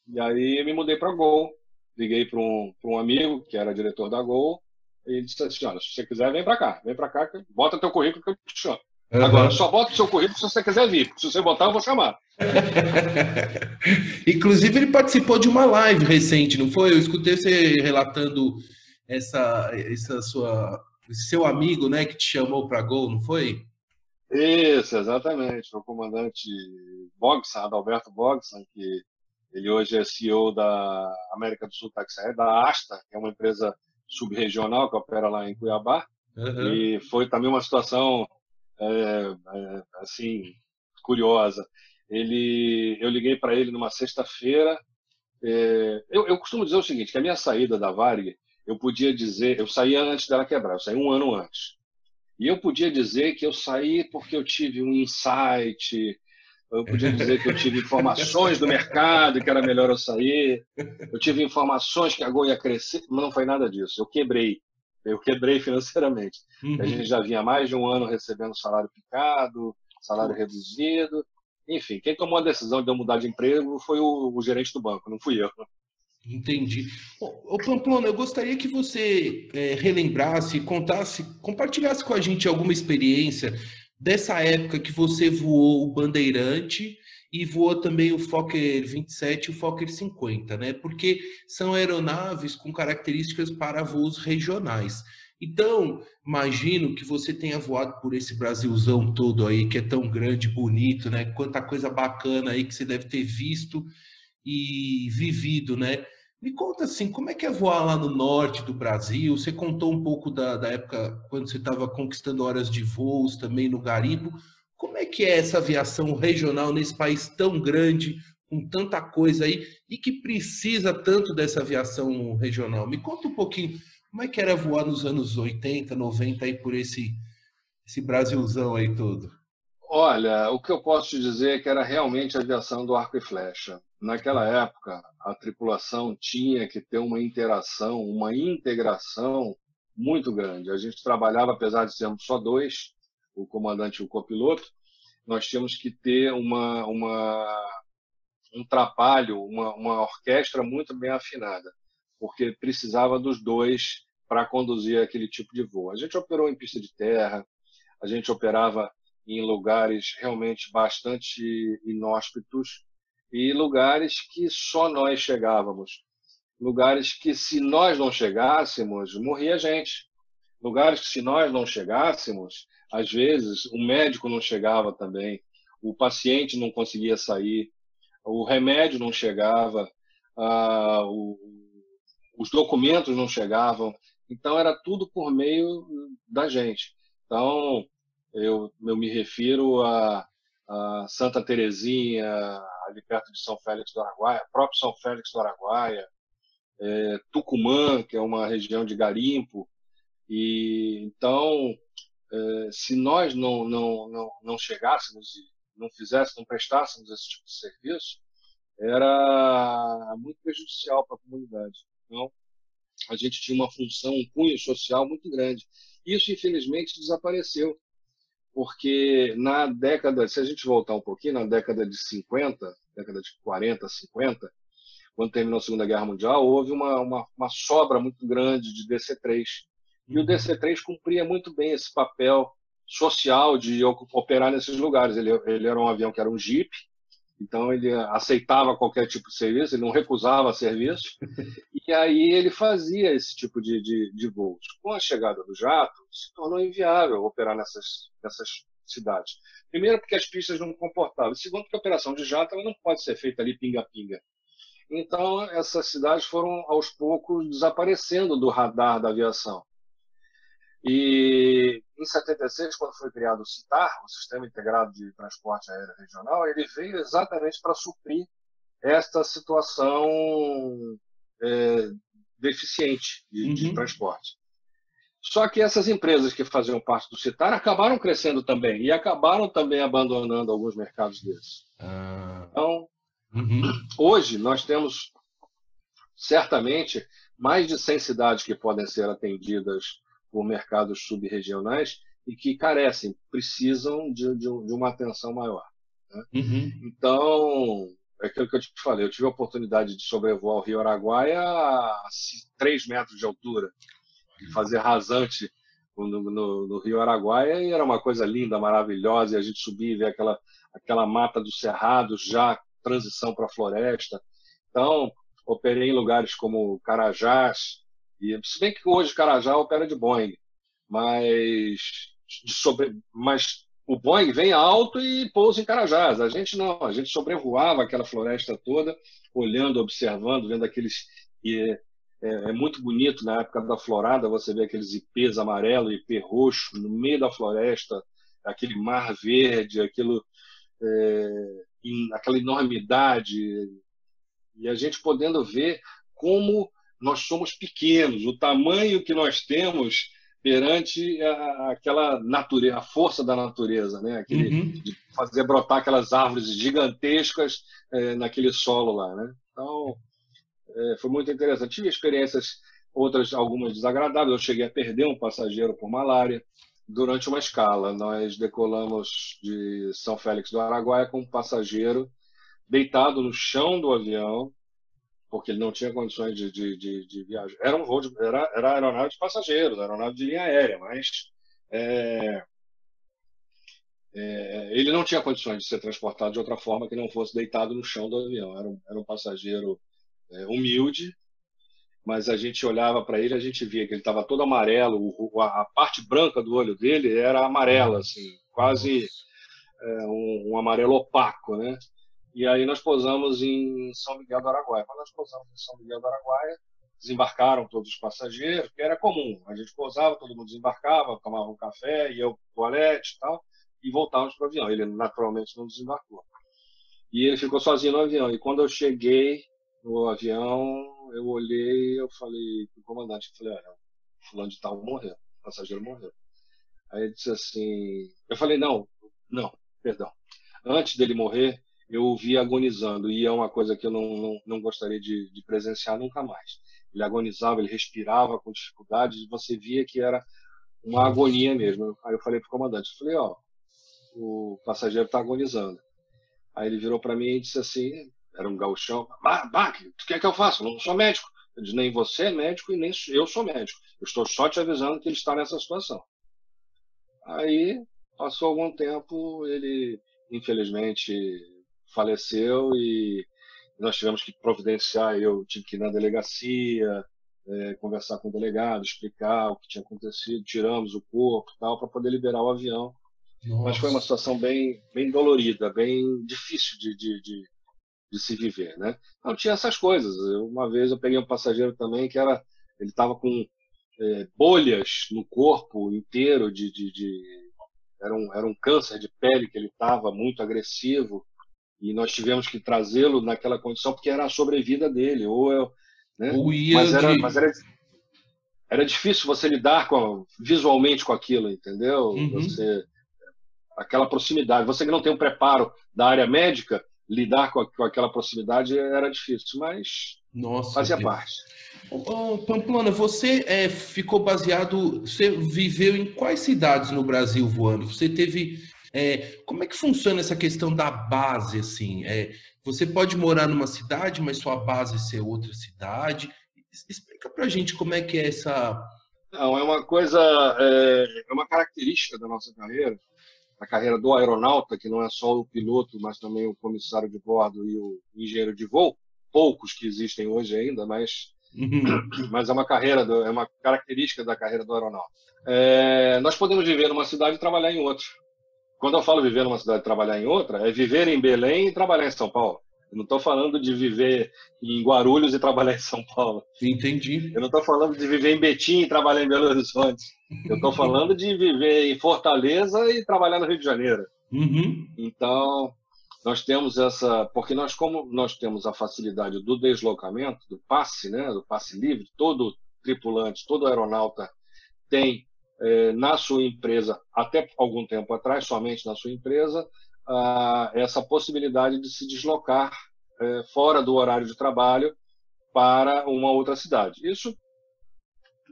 e aí me mudei para Gol, liguei para um, um amigo que era diretor da Gol, e ele disse assim, olha, se você quiser, vem para cá, vem para cá, bota teu currículo que eu te chamo. Uhum. Agora, só bota o seu currículo se você quiser vir. Se você botar, eu vou chamar. Inclusive, ele participou de uma live recente, não foi? Eu escutei você relatando essa, essa sua, seu amigo, né, que te chamou para Gol, não foi? Isso, exatamente. O comandante Bogsan, Adalberto Bogsan, que ele hoje é CEO da América do Sul Taxi da Asta, que é uma empresa subregional que opera lá em Cuiabá. Uhum. E foi também uma situação é, é, assim curiosa. Ele, eu liguei para ele numa sexta-feira. É, eu, eu, costumo dizer o seguinte, que a minha saída da Varig, eu podia dizer, eu saía antes dela quebrar, eu saí um ano antes. E eu podia dizer que eu saí porque eu tive um insight, eu podia dizer que eu tive informações do mercado que era melhor eu sair, eu tive informações que a Gol ia crescer, mas não foi nada disso. Eu quebrei eu quebrei financeiramente. Uhum. A gente já vinha mais de um ano recebendo salário picado, salário reduzido. Enfim, quem tomou a decisão de eu mudar de emprego foi o, o gerente do banco, não fui eu. Entendi. Ô Pamplona, eu gostaria que você é, relembrasse, contasse, compartilhasse com a gente alguma experiência dessa época que você voou o Bandeirante e voou também o Fokker 27 e o Fokker 50, né? Porque são aeronaves com características para voos regionais. Então, imagino que você tenha voado por esse Brasilzão todo aí, que é tão grande, bonito, né? Quanta coisa bacana aí que você deve ter visto e vivido, né? Me conta assim, como é que é voar lá no norte do Brasil? Você contou um pouco da, da época quando você estava conquistando horas de voos também no garimpo. Como é que é essa aviação regional nesse país tão grande, com tanta coisa aí, e que precisa tanto dessa aviação regional? Me conta um pouquinho, como é que era voar nos anos 80, 90 aí por esse, esse Brasilzão aí todo? Olha, o que eu posso te dizer é que era realmente a aviação do arco e flecha. Naquela época, a tripulação tinha que ter uma interação, uma integração muito grande. A gente trabalhava, apesar de sermos só dois, o comandante e o copiloto, nós tínhamos que ter uma, uma, um trapalho, uma, uma orquestra muito bem afinada, porque precisava dos dois para conduzir aquele tipo de voo. A gente operou em pista de terra, a gente operava em lugares realmente bastante inóspitos e lugares que só nós chegávamos. Lugares que, se nós não chegássemos, morria gente. Lugares que, se nós não chegássemos, às vezes, o médico não chegava também, o paciente não conseguia sair, o remédio não chegava, ah, o, os documentos não chegavam. Então, era tudo por meio da gente. Então, eu, eu me refiro a, a Santa Terezinha, ali perto de São Félix do Araguaia, próprio São Félix do Araguaia, é, Tucumã, que é uma região de garimpo. E então é, se nós não, não, não, não chegássemos e não fizéssemos, não prestássemos esse tipo de serviço, era muito prejudicial para a comunidade. Então, a gente tinha uma função, um cunho social muito grande. Isso, infelizmente, desapareceu, porque na década, se a gente voltar um pouquinho, na década de 50, década de 40, 50, quando terminou a Segunda Guerra Mundial, houve uma, uma, uma sobra muito grande de DC-3, e o DC-3 cumpria muito bem esse papel social de operar nesses lugares. Ele, ele era um avião que era um Jeep, então ele aceitava qualquer tipo de serviço, ele não recusava serviço, e aí ele fazia esse tipo de, de, de voos. Com a chegada do jato, se tornou inviável operar nessas, nessas cidades. Primeiro, porque as pistas não comportavam. Segundo, porque a operação de jato ela não pode ser feita ali pinga-pinga. Então, essas cidades foram, aos poucos, desaparecendo do radar da aviação. E em 76, quando foi criado o CITAR, o Sistema Integrado de Transporte Aéreo Regional, ele veio exatamente para suprir esta situação é, deficiente de, uhum. de, transporte. Só que essas empresas que faziam parte do CITAR acabaram crescendo também e acabaram também abandonando alguns mercados desses. Ah. Então, uhum. hoje nós temos certamente mais de 100 cidades que podem ser atendidas por mercados subregionais e que carecem, precisam de, de, de uma atenção maior. Né? Uhum. Então, é aquilo que eu te falei, eu tive a oportunidade de sobrevoar o Rio Araguaia a 3 metros de altura, fazer rasante no, no, no, Rio Araguaia, e era uma coisa linda, maravilhosa, e a gente subia e ver aquela, aquela mata dos cerrados, já transição para a floresta. Então, operei em lugares como Carajás, e se bem que hoje Carajá opera de Boeing, mas, sobre, mas o Boeing vem alto e pousa em Carajás. A gente não, a gente sobrevoava aquela floresta toda, olhando, observando, vendo aqueles. E é, é, muito bonito na época da florada você vê aqueles ipês amarelo ipê roxo no meio da floresta, aquele mar verde, aquilo, é, aquela enormidade. E a gente podendo ver como nós somos pequenos, o tamanho que nós temos perante a, aquela natureza, a força da natureza, né? Aquele, uhum. de fazer brotar aquelas árvores gigantescas é, naquele solo lá, né? Então, é, foi muito interessante. Tive experiências, outras, algumas desagradáveis. Eu cheguei a perder um passageiro por malária durante uma escala. Nós decolamos de São Félix do Araguaia com um passageiro deitado no chão do avião, porque ele não tinha condições de, de, de, de viajar. Era um voo de, era, era aeronave de passageiros, aeronave de linha aérea, mas é, é, ele não tinha condições de ser transportado de outra forma que não fosse deitado no chão do avião. Era um, era um passageiro é, humilde, mas a gente olhava para ele, a gente via que ele estava todo amarelo, o, a, a, parte branca do olho dele era amarela, assim, quase é, um, um amarelo opaco, né? E aí nós posamos em São Miguel do Araguaia. Quando nós posamos em São Miguel do Araguaia, desembarcaram todos os passageiros, que era comum. A gente posava, todo mundo desembarcava, tomava um café, ia ao toalete e tal, e voltávamos para o avião. Ele naturalmente não desembarcou. E ele ficou sozinho no avião. E quando eu cheguei no avião, eu olhei, eu falei pro comandante, eu falei, olha, fulano de tal morreu, o passageiro morreu. Aí ele disse assim, eu falei, não, não, perdão. Antes dele morrer, eu o vi agonizando, e é uma coisa que eu não, não, não gostaria de, de, presenciar nunca mais. Ele agonizava, ele respirava com dificuldade, e você via que era uma agonia mesmo. Aí eu falei para o comandante, eu falei, ó, o passageiro está agonizando. Aí ele virou para mim e disse assim, era um gauchão, bah, o que é que eu faço? Eu não sou médico. Eu disse, nem você é médico e nem eu sou médico. Eu estou só te avisando que ele está nessa situação. Aí, passou algum tempo, ele, infelizmente, faleceu e nós tivemos que providenciar. Eu tive que ir na delegacia, é, conversar com o delegado, explicar o que tinha acontecido, tiramos o corpo tal para poder liberar o avião. Nossa. Mas foi uma situação bem, bem dolorida, bem difícil de, de, de, de se viver, né? Não tinha essas coisas. Eu, uma vez eu peguei um passageiro também que era, ele estava com é, bolhas no corpo inteiro de, de, de, era um era um câncer de pele que ele estava muito agressivo e nós tivemos que trazê-lo naquela condição porque era a sobrevida dele ou eu né? mas era, de... mas era era difícil você lidar com visualmente com aquilo entendeu uhum. você aquela proximidade você que não tem um preparo da área médica lidar com, com aquela proximidade era difícil mas Nossa, fazia Deus. parte oh, Pamplona, você é, ficou baseado, você viveu em quais cidades no Brasil voando? Você teve é, como é que funciona essa questão da base, assim? É, você pode morar numa cidade, mas sua base ser outra cidade. Explica pra gente como é que é essa... Não, é uma coisa, é, é uma característica da nossa carreira, a carreira do aeronauta, que não é só o piloto, mas também o comissário de bordo e o engenheiro de voo, poucos que existem hoje ainda, mas, uhum. mas é uma carreira, é uma característica da carreira do aeronauta. É, nós podemos viver numa cidade e trabalhar em outra. Quando eu falo viver numa cidade e trabalhar em outra, é viver em Belém e trabalhar em São Paulo. Eu não estou falando de viver em Guarulhos e trabalhar em São Paulo. Entendi. Eu não estou falando de viver em Betim e trabalhar em Belo Horizonte. Eu estou falando de viver em Fortaleza e trabalhar no Rio de Janeiro. Uhum. Então, nós temos essa. Porque nós, como nós temos a facilidade do deslocamento, do passe, né, do passe livre, todo tripulante, todo aeronauta tem é, na sua empresa, até algum tempo atrás, somente na sua empresa, essa possibilidade de se deslocar é, fora do horário de trabalho para uma outra cidade. Isso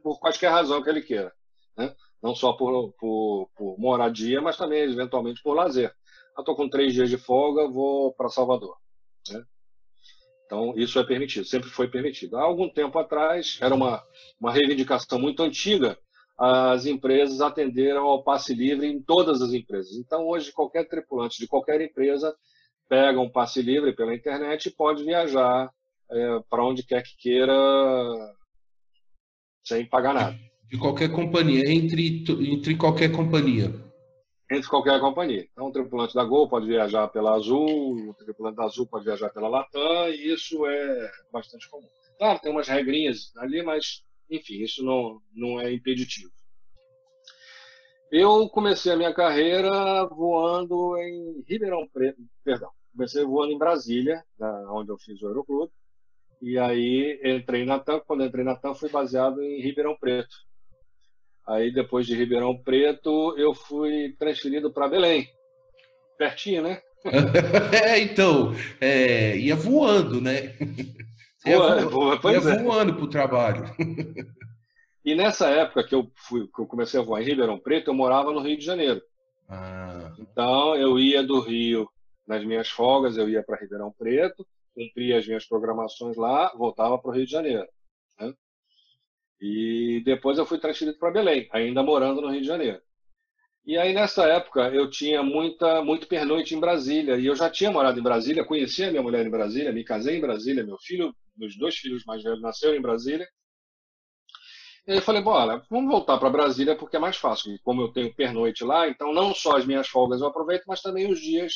por qualquer razão que ele queira. Né? Não só por, por, por, moradia, mas também, eventualmente, por lazer. Estou com três dias de folga, vou para Salvador. Né? Então, isso é permitido, sempre foi permitido. Há algum tempo atrás, era uma, uma reivindicação muito antiga, as empresas atenderam ao passe livre em todas as empresas. Então, hoje, qualquer tripulante de qualquer empresa pega um passe livre pela internet e pode viajar é, para onde quer que queira sem pagar nada. De qualquer companhia, entre, entre qualquer companhia. Entre qualquer companhia. Então, o tripulante da Gol pode viajar pela Azul, o tripulante da Azul pode viajar pela Latam, e isso é bastante comum. Claro, tem umas regrinhas ali, mas, enfim, isso não, não é impeditivo. Eu comecei a minha carreira voando em Ribeirão Preto, perdão, comecei voando em Brasília, onde eu fiz o Aeroclube, e aí entrei na TAM. Quando entrei na TAM, fui baseado em Ribeirão Preto. Aí depois de Ribeirão Preto, eu fui transferido para Belém. Pertinho, né? é, então, é, ia voando, né? Voando, voa, ia é. voando para o trabalho. E nessa época que eu, fui, que eu comecei a voar em Ribeirão Preto, eu morava no Rio de Janeiro. Ah. Então, eu ia do Rio nas minhas folgas, eu ia para Ribeirão Preto, cumpria as minhas programações lá, voltava para o Rio de Janeiro. Né? E depois eu fui transferido para Belém, ainda morando no Rio de Janeiro. E aí nessa época eu tinha muita muito pernoite em Brasília e eu já tinha morado em Brasília, conhecia minha mulher em Brasília, me casei em Brasília, meu filho, meus dois filhos mais velhos nasceram em Brasília. E aí eu falei, bora, vamos voltar para Brasília porque é mais fácil. Como eu tenho pernoite lá, então não só as minhas folgas eu aproveito, mas também os dias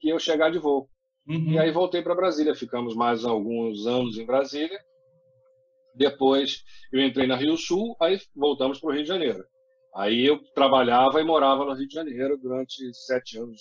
que eu chegar de voo. Uhum. E aí voltei para Brasília, ficamos mais alguns anos em Brasília. Depois eu entrei na Rio Sul, aí voltamos para o Rio de Janeiro. Aí eu trabalhava e morava no Rio de Janeiro durante sete anos,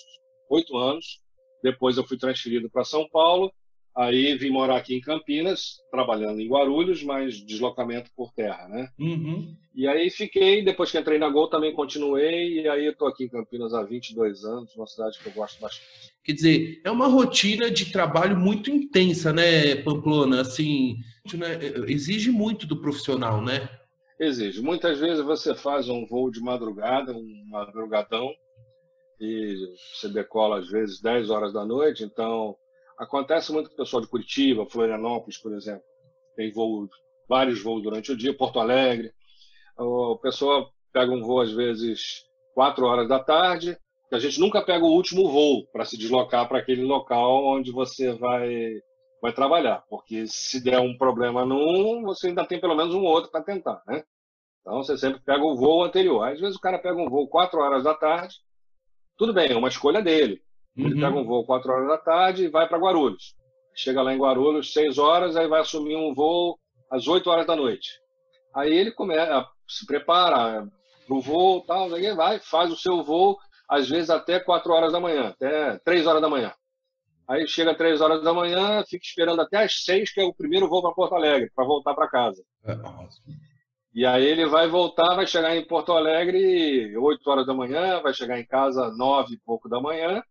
oito anos. Depois eu fui transferido para São Paulo. Aí vim morar aqui em Campinas, trabalhando em Guarulhos, mas deslocamento por terra, né? Uhum. E aí fiquei, depois que entrei na Gol também continuei, e aí estou aqui em Campinas há 22 anos, uma cidade que eu gosto bastante. Quer dizer, é uma rotina de trabalho muito intensa, né, Pamplona? Assim, né, exige muito do profissional, né? Exige. Muitas vezes você faz um voo de madrugada, um madrugadão, e você decola às vezes 10 horas da noite, então acontece muito com o pessoal de Curitiba, Florianópolis, por exemplo, tem voo, vários voos durante o dia, Porto Alegre, o pessoal pega um voo às vezes 4 horas da tarde, a gente nunca pega o último voo para se deslocar para aquele local onde você vai vai trabalhar, porque se der um problema num, você ainda tem pelo menos um outro para tentar, né? Então você sempre pega o voo anterior. Às vezes o cara pega um voo 4 horas da tarde, tudo bem, é uma escolha dele. Ele uhum. pega um voo 4 horas da tarde e vai para Guarulhos. Chega lá em Guarulhos 6 horas, aí vai assumir um voo às 8 horas da noite. Aí ele começa, se prepara para o voo, tal, vai, faz o seu voo, às vezes até 4 horas da manhã, até 3 horas da manhã. Aí chega 3 horas da manhã, fica esperando até as 6, que é o primeiro voo para Porto Alegre, para voltar para casa. É, e aí ele vai voltar, vai chegar em Porto Alegre 8 horas da manhã, vai chegar em casa 9 e pouco da manhã,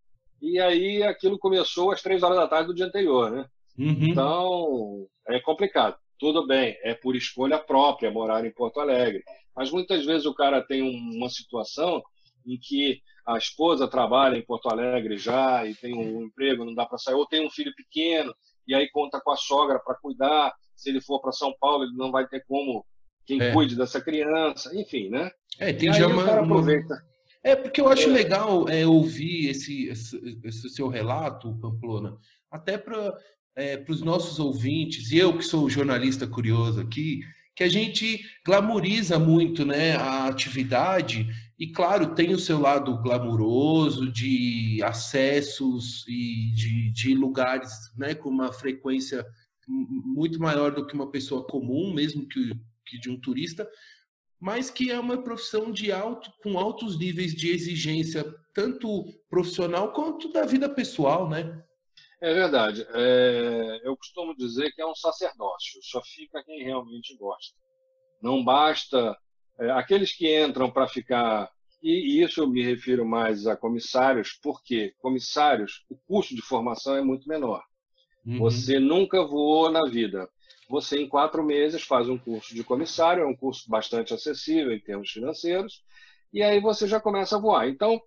e aí aquilo começou às 3 horas da tarde do dia anterior, né? Uhum. Então, é complicado. Tudo bem, é por escolha própria morar em Porto Alegre. Mas muitas vezes o cara tem uma situação em que a esposa trabalha em Porto Alegre já e tem um emprego, não dá para sair, ou tem um filho pequeno e aí conta com a sogra para cuidar. Se ele for para São Paulo, ele não vai ter como quem é. cuide dessa criança, enfim, né? É, tem já uma, aproveita. É porque eu acho é. legal é, ouvir esse, esse, esse, seu relato, Pamplona, até para é, os nossos ouvintes, e eu que sou jornalista curioso aqui, que a gente glamoriza muito né, a atividade e, claro, tem o seu lado glamuroso de acessos e de, de lugares né, com uma frequência muito maior do que uma pessoa comum, mesmo que, que de um turista, mas que é uma profissão de alto, com altos níveis de exigência, tanto profissional quanto da vida pessoal, né? É verdade. É, eu costumo dizer que é um sacerdócio, só fica quem realmente gosta. Não basta aqueles que entram para ficar e isso eu me refiro mais a comissários, porque comissários, o custo de formação é muito menor. Uhum. Você nunca voou na vida. Você, em quatro meses, faz um curso de comissário, é um curso bastante acessível em termos financeiros, e aí você já começa a voar. Então,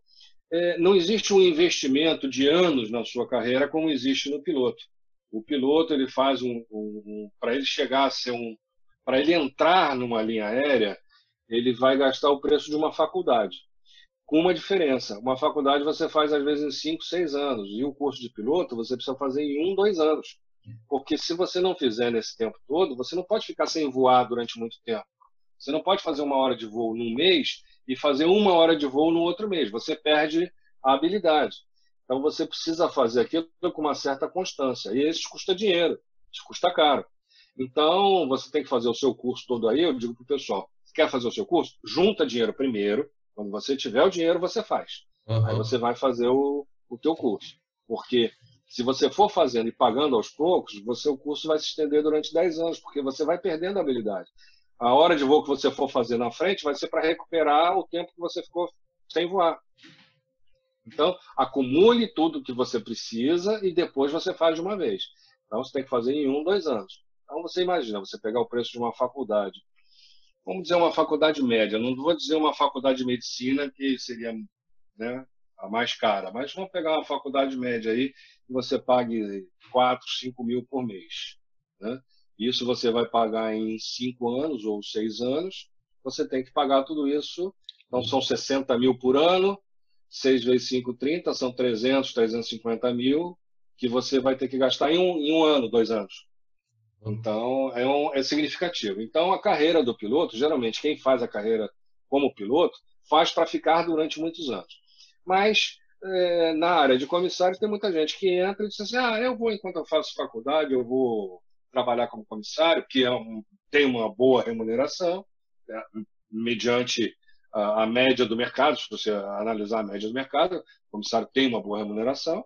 é, não existe um investimento de anos na sua carreira como existe no piloto. O piloto ele faz um, um, um para ele chegar a ser um, para ele entrar numa linha aérea, ele vai gastar o preço de uma faculdade. Com uma diferença. Uma faculdade você faz às vezes em 5, 6 anos. E o curso de piloto você precisa fazer em 1, 2 anos. Porque se você não fizer nesse tempo todo, você não pode ficar sem voar durante muito tempo. Você não pode fazer uma hora de voo num mês e fazer uma hora de voo no outro mês. Você perde a habilidade. Então você precisa fazer aquilo com uma certa constância. E isso custa dinheiro, isso custa caro. Então você tem que fazer o seu curso todo aí. Eu digo para o pessoal: quer fazer o seu curso? Junta dinheiro primeiro. Quando você tiver o dinheiro, você faz. Uhum. Aí você vai fazer o, o teu curso. Porque se você for fazendo e pagando aos poucos, você o curso vai se estender durante 10 anos, porque você vai perdendo a habilidade. A hora de voo que você for fazer na frente vai ser para recuperar o tempo que você ficou sem voar. Então, acumule tudo que você precisa e depois você faz de uma vez. Então, você tem que fazer em um, dois anos. Então, você imagina, você pegar o preço de uma faculdade vamos dizer, uma faculdade média. Não vou dizer uma faculdade de medicina, que seria né, a mais cara, mas vamos pegar uma faculdade média aí e você pague 4, 5 mil por mês. Né? Isso você vai pagar em 5 anos ou 6 anos. Você tem que pagar tudo isso. Então, são 60 mil por ano. 6 vezes 5, 30, são 300, 350 mil que você vai ter que gastar em um, em um ano, dois anos. Então, é, um, é significativo. Então, a carreira do piloto, geralmente, quem faz a carreira como piloto, faz para ficar durante muitos anos. Mas, é, na área de comissário, tem muita gente que entra e diz assim: ah, eu vou, enquanto eu faço faculdade, eu vou trabalhar como comissário, que é um, tem uma boa remuneração, né, mediante a, a média do mercado, se você analisar a média do mercado, o comissário tem uma boa remuneração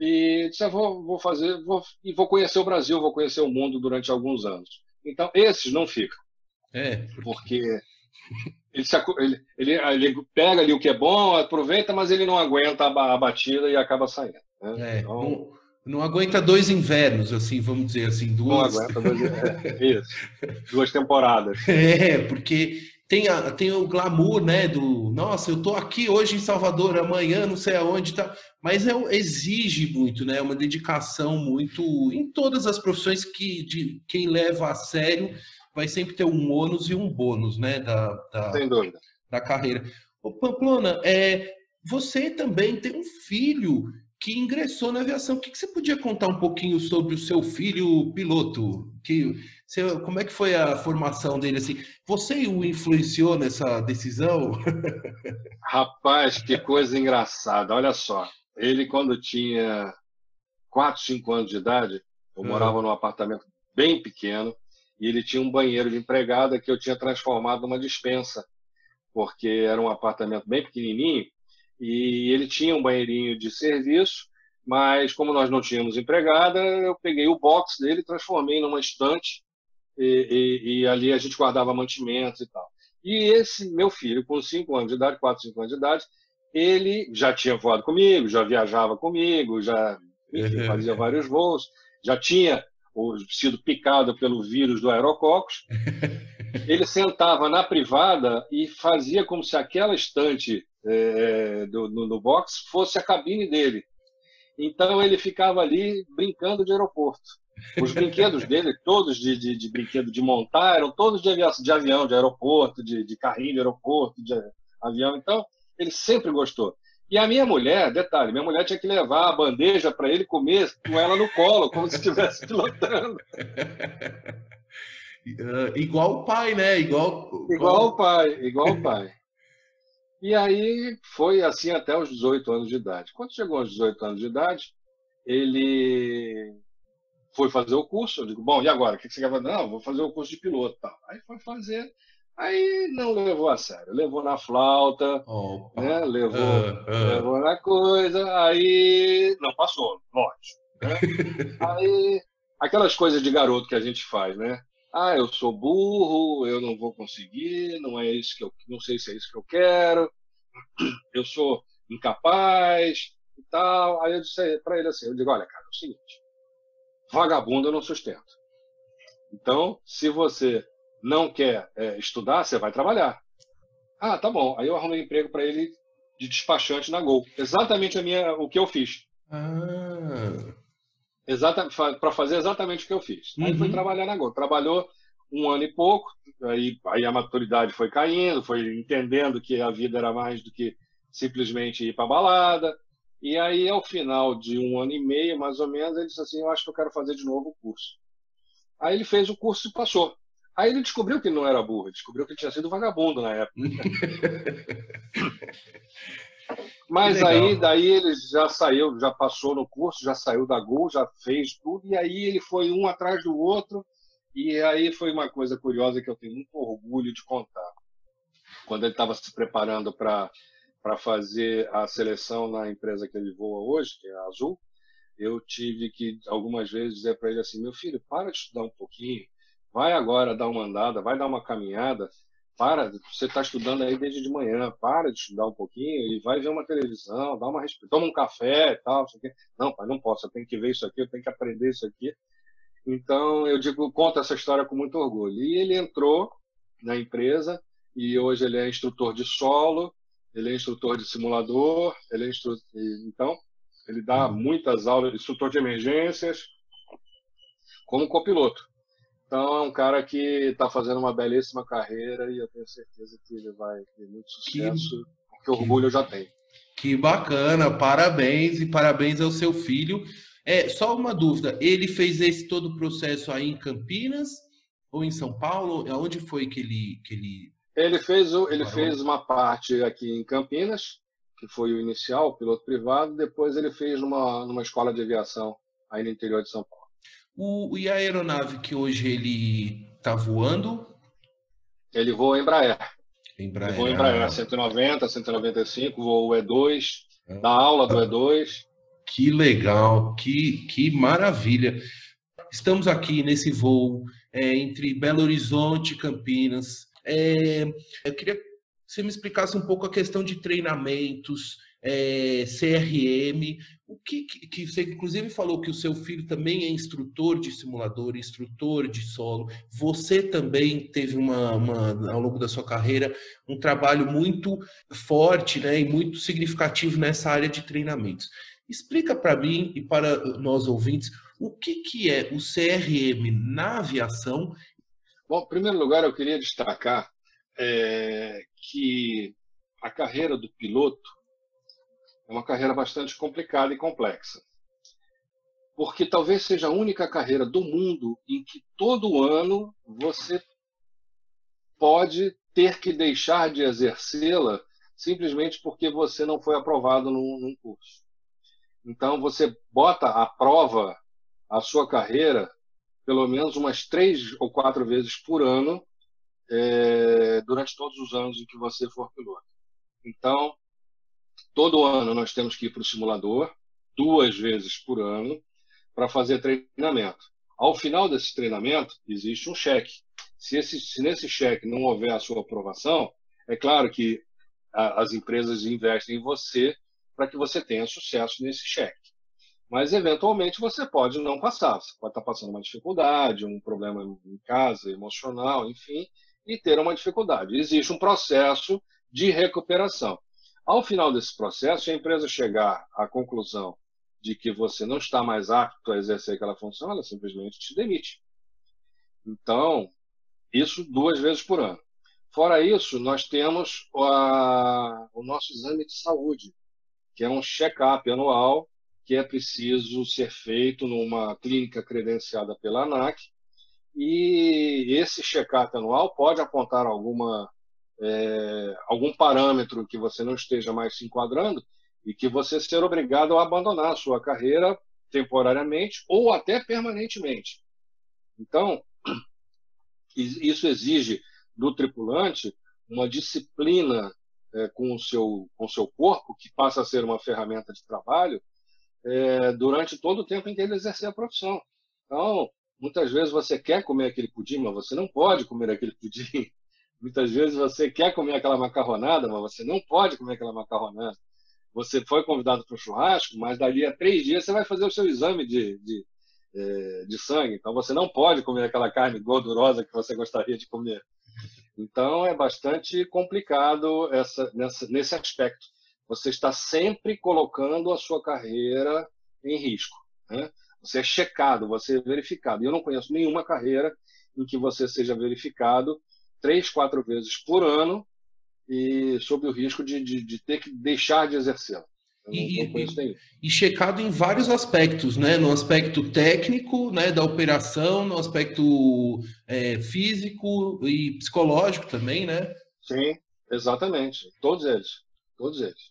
e disse, ah, vou, vou fazer, vou, e vou conhecer o Brasil, vou conhecer o mundo durante alguns anos. Então, esses não ficam. É. Porque ele, se, ele, ele, ele, pega ali o que é bom, aproveita, mas ele não aguenta a, a batida e acaba saindo. Né? É, então, não, não, aguenta dois invernos, assim, vamos dizer assim, duas. Não aguenta dois, é, isso, duas temporadas. É, porque tem, a, tem o glamour, né? Do nossa, eu tô aqui hoje em Salvador, amanhã não sei aonde tá. Mas é, exige muito, né? Uma dedicação muito em todas as profissões que de quem leva a sério vai sempre ter um ônus e um bônus, né? Da, da, Sem dúvida. Da carreira. Ô, Pamplona, é, você também tem um filho que ingressou na aviação. O que, que você podia contar um pouquinho sobre o seu filho piloto? Que você, como é que foi a formação dele assim? Você o influenciou nessa decisão? Rapaz, que coisa engraçada. Olha só, ele quando tinha 4, 5 anos de idade, eu morava num apartamento bem pequeno e ele tinha um banheiro de empregada que eu tinha transformado numa dispensa, porque era um apartamento bem pequenininho e ele tinha um banheirinho de serviço, mas como nós não tínhamos empregada, eu peguei o box dele transformei numa estante e, e, e, ali a gente guardava mantimentos e tal. E esse meu filho, com 5 anos de idade, 4, 5 anos de idade, ele já tinha voado comigo, já viajava comigo, já enfim, uhum. fazia vários voos, já tinha sido picado pelo vírus do aerococos. Ele sentava na privada e fazia como se aquela estante é, do, no, no box fosse a cabine dele. Então ele ficava ali brincando de aeroporto. Os brinquedos dele, todos de, de, de, brinquedo de montar, eram todos de, avião, de, avião, de aeroporto, de, de carrinho de aeroporto, de avião. Então, ele sempre gostou. E a minha mulher, detalhe, minha mulher tinha que levar a bandeja para ele comer com ela no colo, como se estivesse pilotando. Uh, igual o pai, né? Igual, igual o pai, igual o pai. E aí foi assim até os 18 anos de idade. Quando chegou aos 18 anos de idade, ele foi fazer o curso. Eu digo, bom, e agora? O que você quer fazer? Não, vou fazer o curso de piloto. Tal. Aí foi fazer. Aí não levou a sério. Levou na flauta, né? levou, uh, uh. levou na coisa. Aí não passou, lógico. Né? aí aquelas coisas de garoto que a gente faz, né? Ah, eu sou burro, eu não vou conseguir, não é isso que eu não sei se é isso que eu quero, eu sou incapaz e tal. Aí eu disse para ele assim, eu digo, olha, cara, é o seguinte, vagabundo eu não sustento. Então, se você não quer é, estudar, você vai trabalhar. Ah, tá bom. Aí eu arrumei um emprego para ele de despachante na Gol. Exatamente a minha, o que eu fiz. Ah. Exata, para fazer exatamente o que eu fiz. Aí uhum. trabalhar na. Trabalhou um ano e pouco, aí, aí a maturidade foi caindo, foi entendendo que a vida era mais do que simplesmente ir para balada. E aí, ao final de um ano e meio, mais ou menos, ele disse assim: Eu acho que eu quero fazer de novo o curso. Aí ele fez o curso e passou. Aí ele descobriu que não era burro, descobriu que tinha sido vagabundo na época. Mas aí, daí ele já saiu, já passou no curso, já saiu da Gol, já fez tudo, e aí ele foi um atrás do outro, e aí foi uma coisa curiosa que eu tenho muito orgulho de contar. Quando ele estava se preparando para fazer a seleção na empresa que ele voa hoje, que é a Azul, eu tive que algumas vezes dizer para ele assim: meu filho, para de estudar um pouquinho, vai agora dar uma andada, vai dar uma caminhada, para, você está estudando aí desde de manhã, para de estudar um pouquinho e vai ver uma televisão, dá uma toma um café e tal. Não, pai, não posso, eu tenho que ver isso aqui, eu tenho que aprender isso aqui. Então, eu digo, conto essa história com muito orgulho. E ele entrou na empresa e hoje ele é instrutor de solo, ele é instrutor de simulador, ele é instrutor, então ele dá uhum. muitas aulas, instrutor de emergências, como copiloto. Então é um cara que está fazendo uma belíssima carreira e eu tenho certeza que ele vai ter muito sucesso, que, que orgulho eu já tenho. Que bacana, parabéns e parabéns ao seu filho. É, só uma dúvida, ele fez esse todo o processo aí em Campinas ou em São Paulo? Aonde foi que ele que ele ele fez ele fez uma parte aqui em Campinas que foi o inicial, o piloto privado, depois ele fez numa, numa escola de aviação aí no interior de São Paulo. O, e a aeronave que hoje ele está voando? Ele voa Embraer. Embraer. Ele voa Embraer 190, 195, voa o E2, ah. dá aula do E2. Que legal, que, que maravilha. Estamos aqui nesse voo é, entre Belo Horizonte e Campinas. É, eu queria você me explicasse um pouco a questão de treinamentos, é, CRM, o que, que, você inclusive falou que o seu filho também é instrutor de simulador, instrutor de solo. Você também teve uma, uma, ao longo da sua carreira um trabalho muito forte, né, e muito significativo nessa área de treinamentos. Explica para mim e para nós ouvintes o que, que é o CRM na aviação. Bom, em primeiro lugar, eu queria destacar é, que a carreira do piloto é uma carreira bastante complicada e complexa. Porque talvez seja a única carreira do mundo em que todo ano você pode ter que deixar de exercê-la simplesmente porque você não foi aprovado num, num curso. Então você bota à prova a sua carreira pelo menos umas três ou quatro vezes por ano é, durante todos os anos em que você for piloto. Então, todo ano nós temos que ir para o simulador, duas vezes por ano, para fazer treinamento. Ao final desse treinamento, existe um cheque. Se, esse, se nesse cheque não houver a sua aprovação, é claro que a, as empresas investem em você para que você tenha sucesso nesse cheque. Mas, eventualmente, você pode não passar. Você pode estar passando uma dificuldade, um problema em casa, emocional, enfim, e ter uma dificuldade. Existe um processo de recuperação. Ao final desse processo, se a empresa chegar à conclusão de que você não está mais apto a exercer aquela função, ela simplesmente te demite. Então, isso duas vezes por ano. Fora isso, nós temos a, o nosso exame de saúde, que é um check-up anual que é preciso ser feito numa clínica credenciada pela ANAC e esse check-up anual pode apontar alguma, é, algum parâmetro que você não esteja mais se enquadrando e que você ser obrigado a abandonar a sua carreira temporariamente ou até permanentemente. Então, isso exige do tripulante uma disciplina é, com o seu com o seu corpo que passa a ser uma ferramenta de trabalho é, durante todo o tempo em que ele exercer a profissão. Então, Muitas vezes você quer comer aquele pudim, mas você não pode comer aquele pudim. Muitas vezes você quer comer aquela macarronada, mas você não pode comer aquela macarronada. Você foi convidado para um churrasco, mas dali a três dias você vai fazer o seu exame de, de, é, de sangue. Então você não pode comer aquela carne gordurosa que você gostaria de comer. Então é bastante complicado essa, nessa, nesse aspecto. Você está sempre colocando a sua carreira em risco. Né? Você é checado, você é verificado. Eu não conheço nenhuma carreira em que você seja verificado três, quatro vezes por ano e sob o risco de, de, de ter que deixar de exercê-la. E, e, e, checado em vários aspectos, né? No aspecto técnico, né, da operação, no aspecto é, físico e psicológico também, né? Sim, exatamente. Todos eles. Todos eles.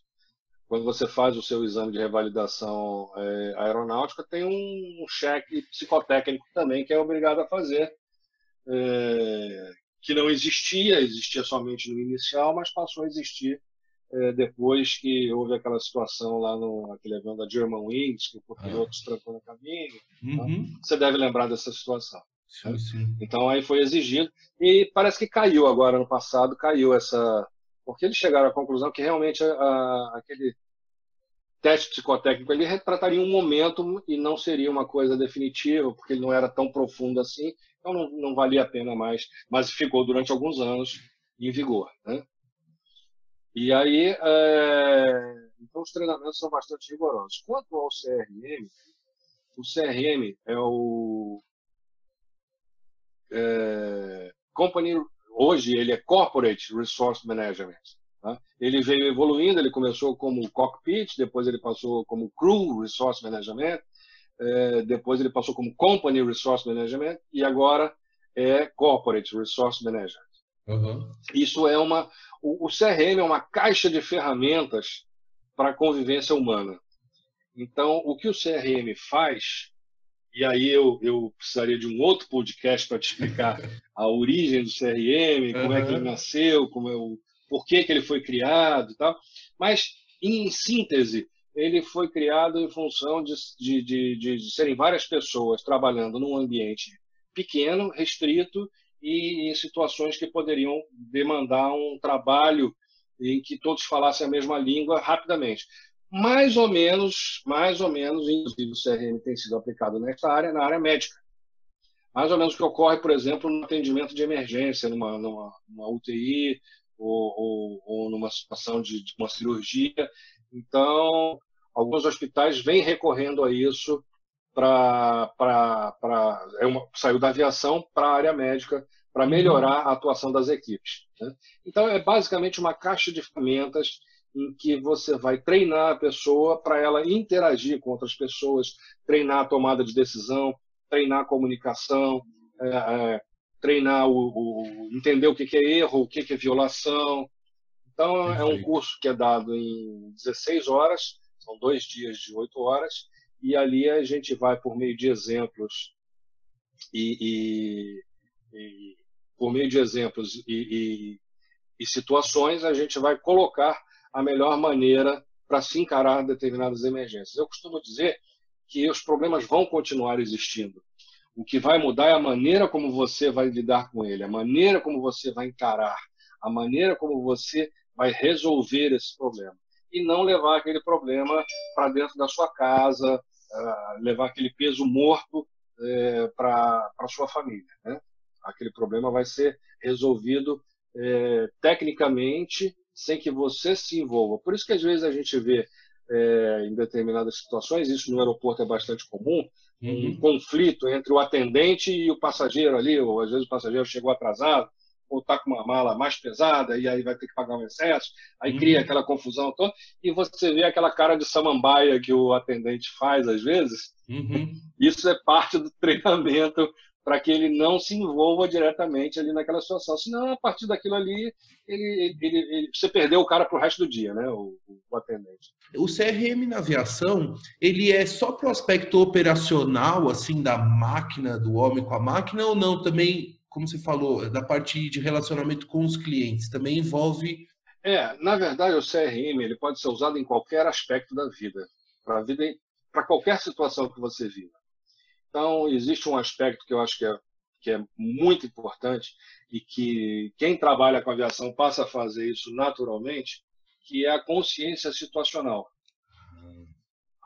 Quando você faz o seu exame de revalidação é, aeronáutica, tem um cheque psicotécnico também que é obrigado a fazer, é, que não existia, existia somente no inicial, mas passou a existir é, depois que houve aquela situação lá no aquele avião da Germanwings, que o piloto se trancou no caminho. Né? Uhum. Né? Você deve lembrar dessa situação. Sim, sim. Então aí foi exigido e parece que caiu agora no passado, caiu essa porque eles chegaram à conclusão que realmente a, a, aquele teste psicotécnico ele retrataria um momento e não seria uma coisa definitiva, porque ele não era tão profundo assim, então não, não valia a pena mais, mas ficou durante alguns anos em vigor. Né? E aí, é... então os treinamentos são bastante rigorosos. Quanto ao CRM, o CRM é o é... Company, hoje ele é Corporate Resource Management. Tá? Ele veio evoluindo, ele começou como Cockpit, depois ele passou como Crew Resource Management, é... depois ele passou como Company Resource Management e agora é Corporate Resource Management. Uhum. Isso é uma. O, o CRM é uma caixa de ferramentas para a convivência humana. Então, o que o CRM faz, e aí eu, eu precisaria de um outro podcast para te explicar a origem do CRM, como uhum. é que ele nasceu, como é o, por que, que ele foi criado e tal. Mas, em síntese, ele foi criado em função de, de, de, de serem várias pessoas trabalhando num ambiente pequeno, restrito e em situações que poderiam demandar um trabalho em que todos falassem a mesma língua rapidamente. Mais ou menos, mais ou menos, inclusive o CRM tem sido aplicado nessa área, na área médica. Mais ou menos o que ocorre, por exemplo, no atendimento de emergência, numa, numa, numa UTI ou, ou, ou, numa situação de, de uma cirurgia. Então, alguns hospitais vêm recorrendo a isso para é uma, saiu da aviação para a área médica para uhum. melhorar a atuação das equipes. Né? Então é basicamente uma caixa de ferramentas em que você vai treinar a pessoa para ela interagir com outras pessoas, treinar a tomada de decisão, treinar a comunicação, é, é, treinar o, o, entender o que é erro, o que é violação. Então Perfeito. é um curso que é dado em 16 horas, são dois dias de 8 horas, e ali a gente vai por meio de exemplos e, e, e por meio de exemplos e, e, e situações a gente vai colocar a melhor maneira para se encarar determinadas emergências. Eu costumo dizer que os problemas vão continuar existindo. O que vai mudar é a maneira como você vai lidar com ele, a maneira como você vai encarar, a maneira como você vai resolver esse problema. E não levar aquele problema para dentro da sua casa, uh, levar aquele peso morto uh, para a sua família. Né? Aquele problema vai ser resolvido uh, tecnicamente sem que você se envolva. Por isso que às vezes a gente vê em determinadas situações, isso no aeroporto é bastante comum, uhum. um conflito entre o atendente e o passageiro ali, ou às vezes o passageiro chegou atrasado, ou está com uma mala mais pesada e aí vai ter que pagar um excesso, aí uhum. cria aquela confusão toda, e você vê aquela cara de samambaia que o atendente faz às vezes. Uhum. Isso é parte do treinamento para que ele não se envolva diretamente ali naquela situação. Senão, a partir daquilo ali, ele, ele, ele você perdeu o cara para o resto do dia, né? O, o, atendente. O CRM na aviação, ele é só para o aspecto operacional, assim, da máquina, do homem com a máquina, ou não? Também como você falou, da parte de relacionamento com os clientes, também envolve. É, na verdade, o CRM ele pode ser usado em qualquer aspecto da vida, para vida, para qualquer situação que você viva. Então, existe um aspecto que eu acho que é, que é muito importante e que quem trabalha com aviação passa a fazer isso naturalmente, que é a consciência situacional.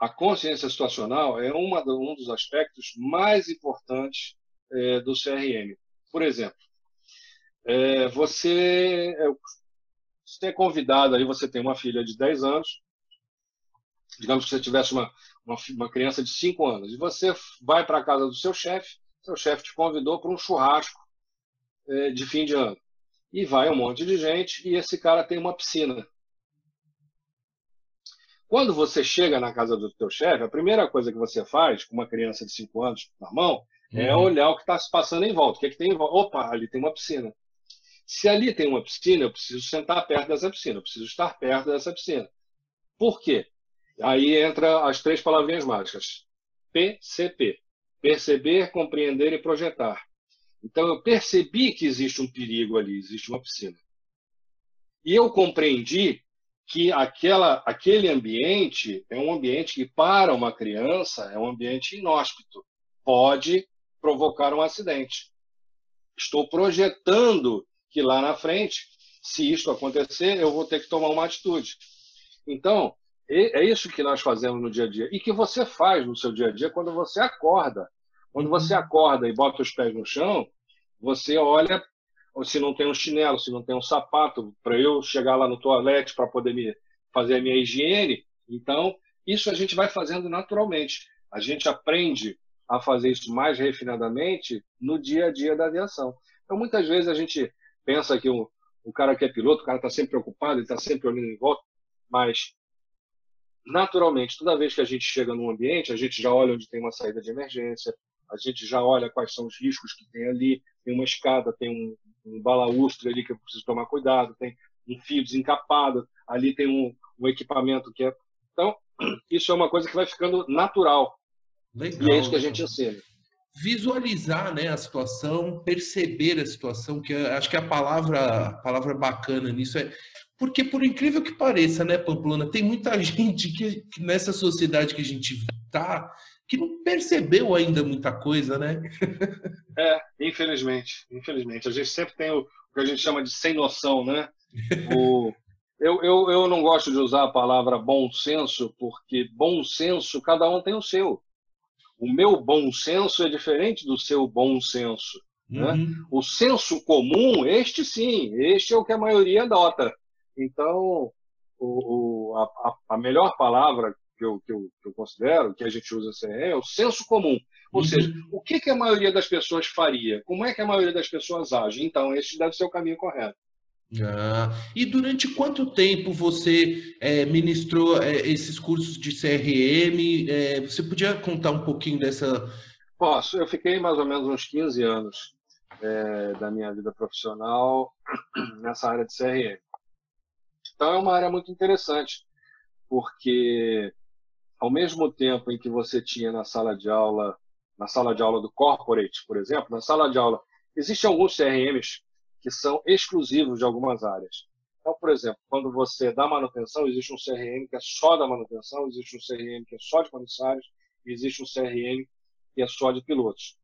A consciência situacional é uma, um dos aspectos mais importantes é, do CRM. Por exemplo, é, você, é, você é convidado, aí você tem uma filha de 10 anos, digamos que você tivesse uma, uma, uma criança de 5 anos, e você vai para a casa do seu chefe, seu chefe te convidou para um churrasco é, de fim de ano. E vai um monte de gente e esse cara tem uma piscina. Quando você chega na casa do teu chefe, a primeira coisa que você faz com uma criança de 5 anos na mão uhum. é olhar o que está se passando em volta. O que, é que tem em volta? Opa, ali tem uma piscina. Se ali tem uma piscina, eu preciso sentar perto dessa piscina, eu preciso estar perto dessa piscina. Por quê? Aí entra as três palavrinhas mágicas. PCP. Perceber, compreender e projetar. Então eu percebi que existe um perigo ali, existe uma piscina. E eu compreendi que aquela, aquele ambiente é um ambiente que, para uma criança, é um ambiente inóspito. Pode provocar um acidente. Estou projetando que lá na frente, se isto acontecer, eu vou ter que tomar uma atitude. Então, é isso que nós fazemos no dia a dia. E que você faz no seu dia a dia quando você acorda. Quando você uhum. acorda e bota os pés no chão, você olha se não tem um chinelo, se não tem um sapato, para eu chegar lá no toalete para poder me fazer a minha higiene. Então, isso a gente vai fazendo naturalmente. A gente aprende a fazer isso mais refinadamente no dia a dia da aviação. Então, muitas vezes a gente pensa que o, cara que é piloto, o cara está sempre preocupado, ele está sempre olhando em volta, mas naturalmente, toda vez que a gente chega num ambiente, a gente já olha onde tem uma saída de emergência, a gente já olha quais são os riscos que tem ali, tem uma escada, tem um, um balaustre ali que eu preciso tomar cuidado, tem um fio desencapado, ali tem um, um equipamento que é. Então, isso é uma coisa que vai ficando natural. Legal, e é isso que a gente ensina. Visualizar né, a situação, perceber a situação, que acho que a palavra, a palavra bacana nisso é. Porque, por incrível que pareça, né, Pamplona, tem muita gente que, que nessa sociedade que a gente está que não percebeu ainda muita coisa, né? É, infelizmente, infelizmente. A gente sempre tem o, que a gente chama de sem noção, né? O, eu, eu, eu não gosto de usar a palavra bom senso, porque bom senso, cada um tem o seu. O meu bom senso é diferente do seu bom senso. Né? Uhum. O senso comum, este sim, este é o que a maioria adota. Então, o, o a, a, melhor palavra que eu, que eu, que eu considero, que a gente usa assim, é o senso comum. Ou uhum. seja, o que, que a maioria das pessoas faria? Como é que a maioria das pessoas age? Então, esse deve ser o caminho correto. Ah, e durante quanto tempo você é, ministrou é, esses cursos de CRM? É, você podia contar um pouquinho dessa. Posso. Eu fiquei mais ou menos uns 15 anos é, da minha vida profissional nessa área de CRM. Então, é uma área muito interessante porque ao mesmo tempo em que você tinha na sala de aula, na sala de aula do corporate, por exemplo, na sala de aula existem alguns CRMs que são exclusivos de algumas áreas. Então, por exemplo, quando você dá manutenção, existe um CRM que é só da manutenção, existe um CRM que é só de comissários, existe um CRM que é só de pilotos.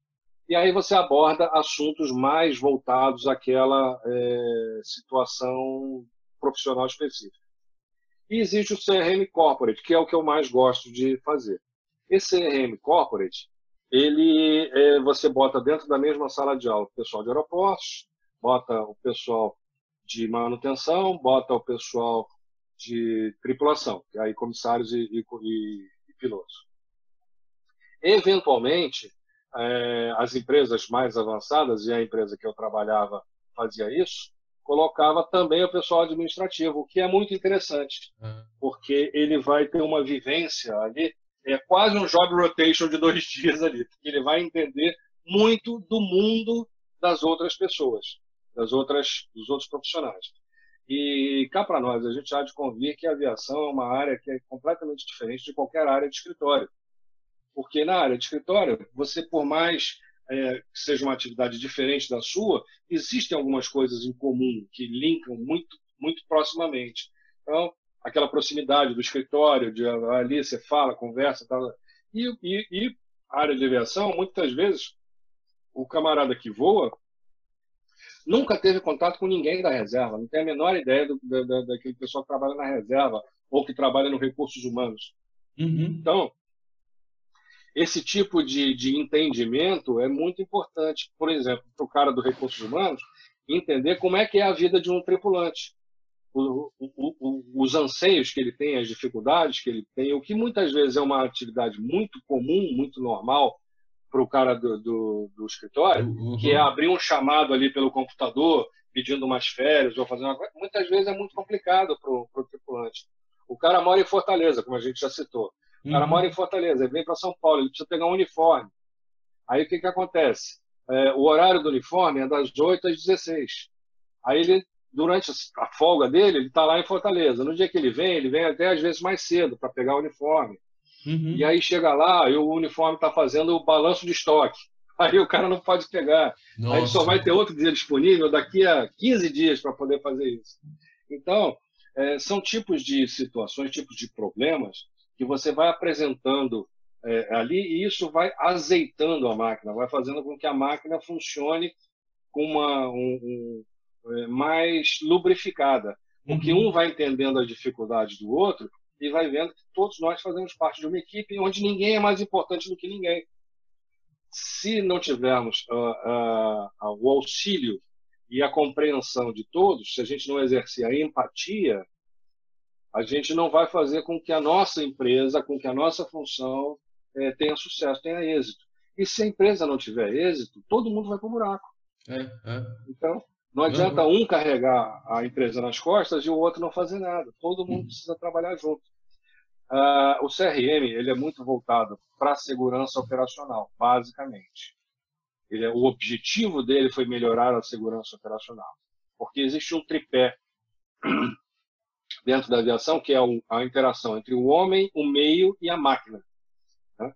E aí você aborda assuntos mais voltados àquela é, situação profissional específica. E existe o CRM Corporate, que é o que eu mais gosto de fazer. Esse CRM Corporate, ele é, você bota dentro da mesma sala de aula o pessoal de aeroportos, bota o pessoal de manutenção, bota o pessoal de tripulação, e aí comissários e, e, e pilotos. Eventualmente, é, as empresas mais avançadas, e a empresa que eu trabalhava fazia isso, colocava também o pessoal administrativo, o que é muito interessante, uhum. porque ele vai ter uma vivência ali, é quase um job rotation de dois dias ali, porque ele vai entender muito do mundo das outras pessoas, das outras, dos outros profissionais. E cá para nós, a gente há de convir que a aviação é uma área que é completamente diferente de qualquer área de escritório. Porque na área de escritório, você, por mais é, que seja uma atividade diferente da sua, existem algumas coisas em comum que linkam muito, muito proximamente. Então, aquela proximidade do escritório, de ali você fala, conversa, tal, e, e, e área de aviação, muitas vezes o camarada que voa nunca teve contato com ninguém da reserva, não tem a menor ideia do, da, daquele pessoal que trabalha na reserva ou que trabalha no recursos humanos. Uhum. Então, esse tipo de, de entendimento é muito importante. Por exemplo, para o cara do recursos humanos entender como é que é a vida de um tripulante. O, o, o, os anseios que ele tem, as dificuldades que ele tem, o que muitas vezes é uma atividade muito comum, muito normal para o cara do, do, do escritório, uhum. que é abrir um chamado ali pelo computador, pedindo umas férias ou fazendo uma coisa, muitas vezes é muito complicado para o tripulante. O cara mora em Fortaleza, como a gente já citou. O cara uhum. mora em Fortaleza, ele vem para São Paulo, ele precisa pegar um uniforme. Aí o que, que acontece? É, o horário do uniforme é das 8 às 16. Aí ele, durante a folga dele, ele está lá em Fortaleza. No dia que ele vem, ele vem até às vezes mais cedo para pegar o uniforme. Uhum. E aí chega lá e o uniforme está fazendo o balanço de estoque. Aí o cara não pode pegar. Nossa. Aí só vai ter outro dia disponível daqui a 15 dias para poder fazer isso. Então, é, são tipos de situações, tipos de problemas que você vai apresentando é, ali e isso vai azeitando a máquina, vai fazendo com que a máquina funcione com uma um, um, é, mais lubrificada, porque uhum. um vai entendendo as dificuldades do outro e vai vendo que todos nós fazemos parte de uma equipe onde ninguém é mais importante do que ninguém. Se não tivermos uh, uh, o auxílio e a compreensão de todos, se a gente não exercer a empatia, a gente não vai fazer com que a nossa empresa, com que a nossa função eh, tenha sucesso, tenha êxito. E se a empresa não tiver êxito, todo mundo vai para o buraco. É, é. Então, não adianta uhum. um carregar a empresa nas costas e o outro não fazer nada. Todo mundo uhum. precisa trabalhar junto. Uh, o CRM ele é muito voltado para a segurança operacional, basicamente. Ele é, o objetivo dele foi melhorar a segurança operacional, porque existe um tripé dentro da aviação que é a interação entre o homem, o meio e a máquina. Né?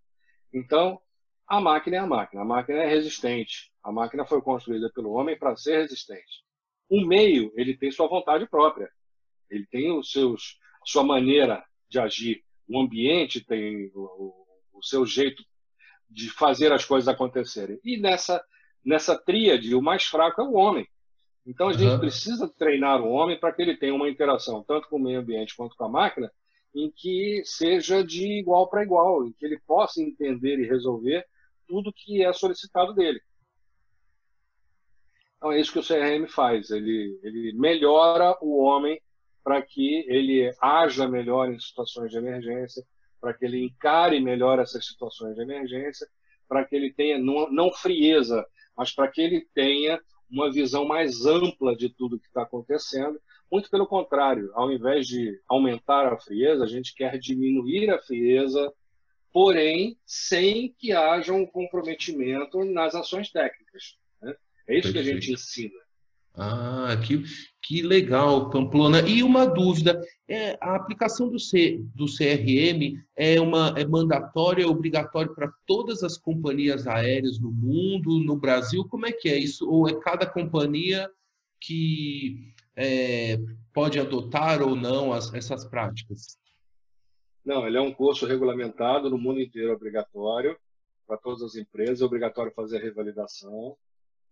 Então, a máquina é a máquina, a máquina é resistente, a máquina foi construída pelo homem para ser resistente. O meio ele tem sua vontade própria, ele tem os seus sua maneira de agir o ambiente tem o, o, seu jeito de fazer as coisas acontecerem. E nessa, nessa tríade, o mais fraco é o homem. Então a uhum. gente precisa treinar o homem para que ele tenha uma interação, tanto com o meio ambiente quanto com a máquina, em que seja de igual para igual, em que ele possa entender e resolver tudo que é solicitado dele. Então é isso que o CRM faz, ele, ele melhora o homem para que ele haja melhor em situações de emergência, para que ele encare melhor essas situações de emergência, para que ele tenha não, não frieza, mas para que ele tenha uma visão mais ampla de tudo que está acontecendo. Muito pelo contrário, ao invés de aumentar a frieza, a gente quer diminuir a frieza, porém sem que haja um comprometimento nas ações técnicas. É isso Perfeito. que a gente ensina. Ah, que, que legal, Pamplona. E uma dúvida: é, a aplicação do, C, do CRM é, uma, é mandatória, é obrigatória para todas as companhias aéreas no mundo, no Brasil? Como é que é isso? Ou é cada companhia que é, pode adotar ou não as, essas práticas? Não, ele é um curso regulamentado no mundo inteiro, obrigatório para todas as empresas, é obrigatório fazer a revalidação.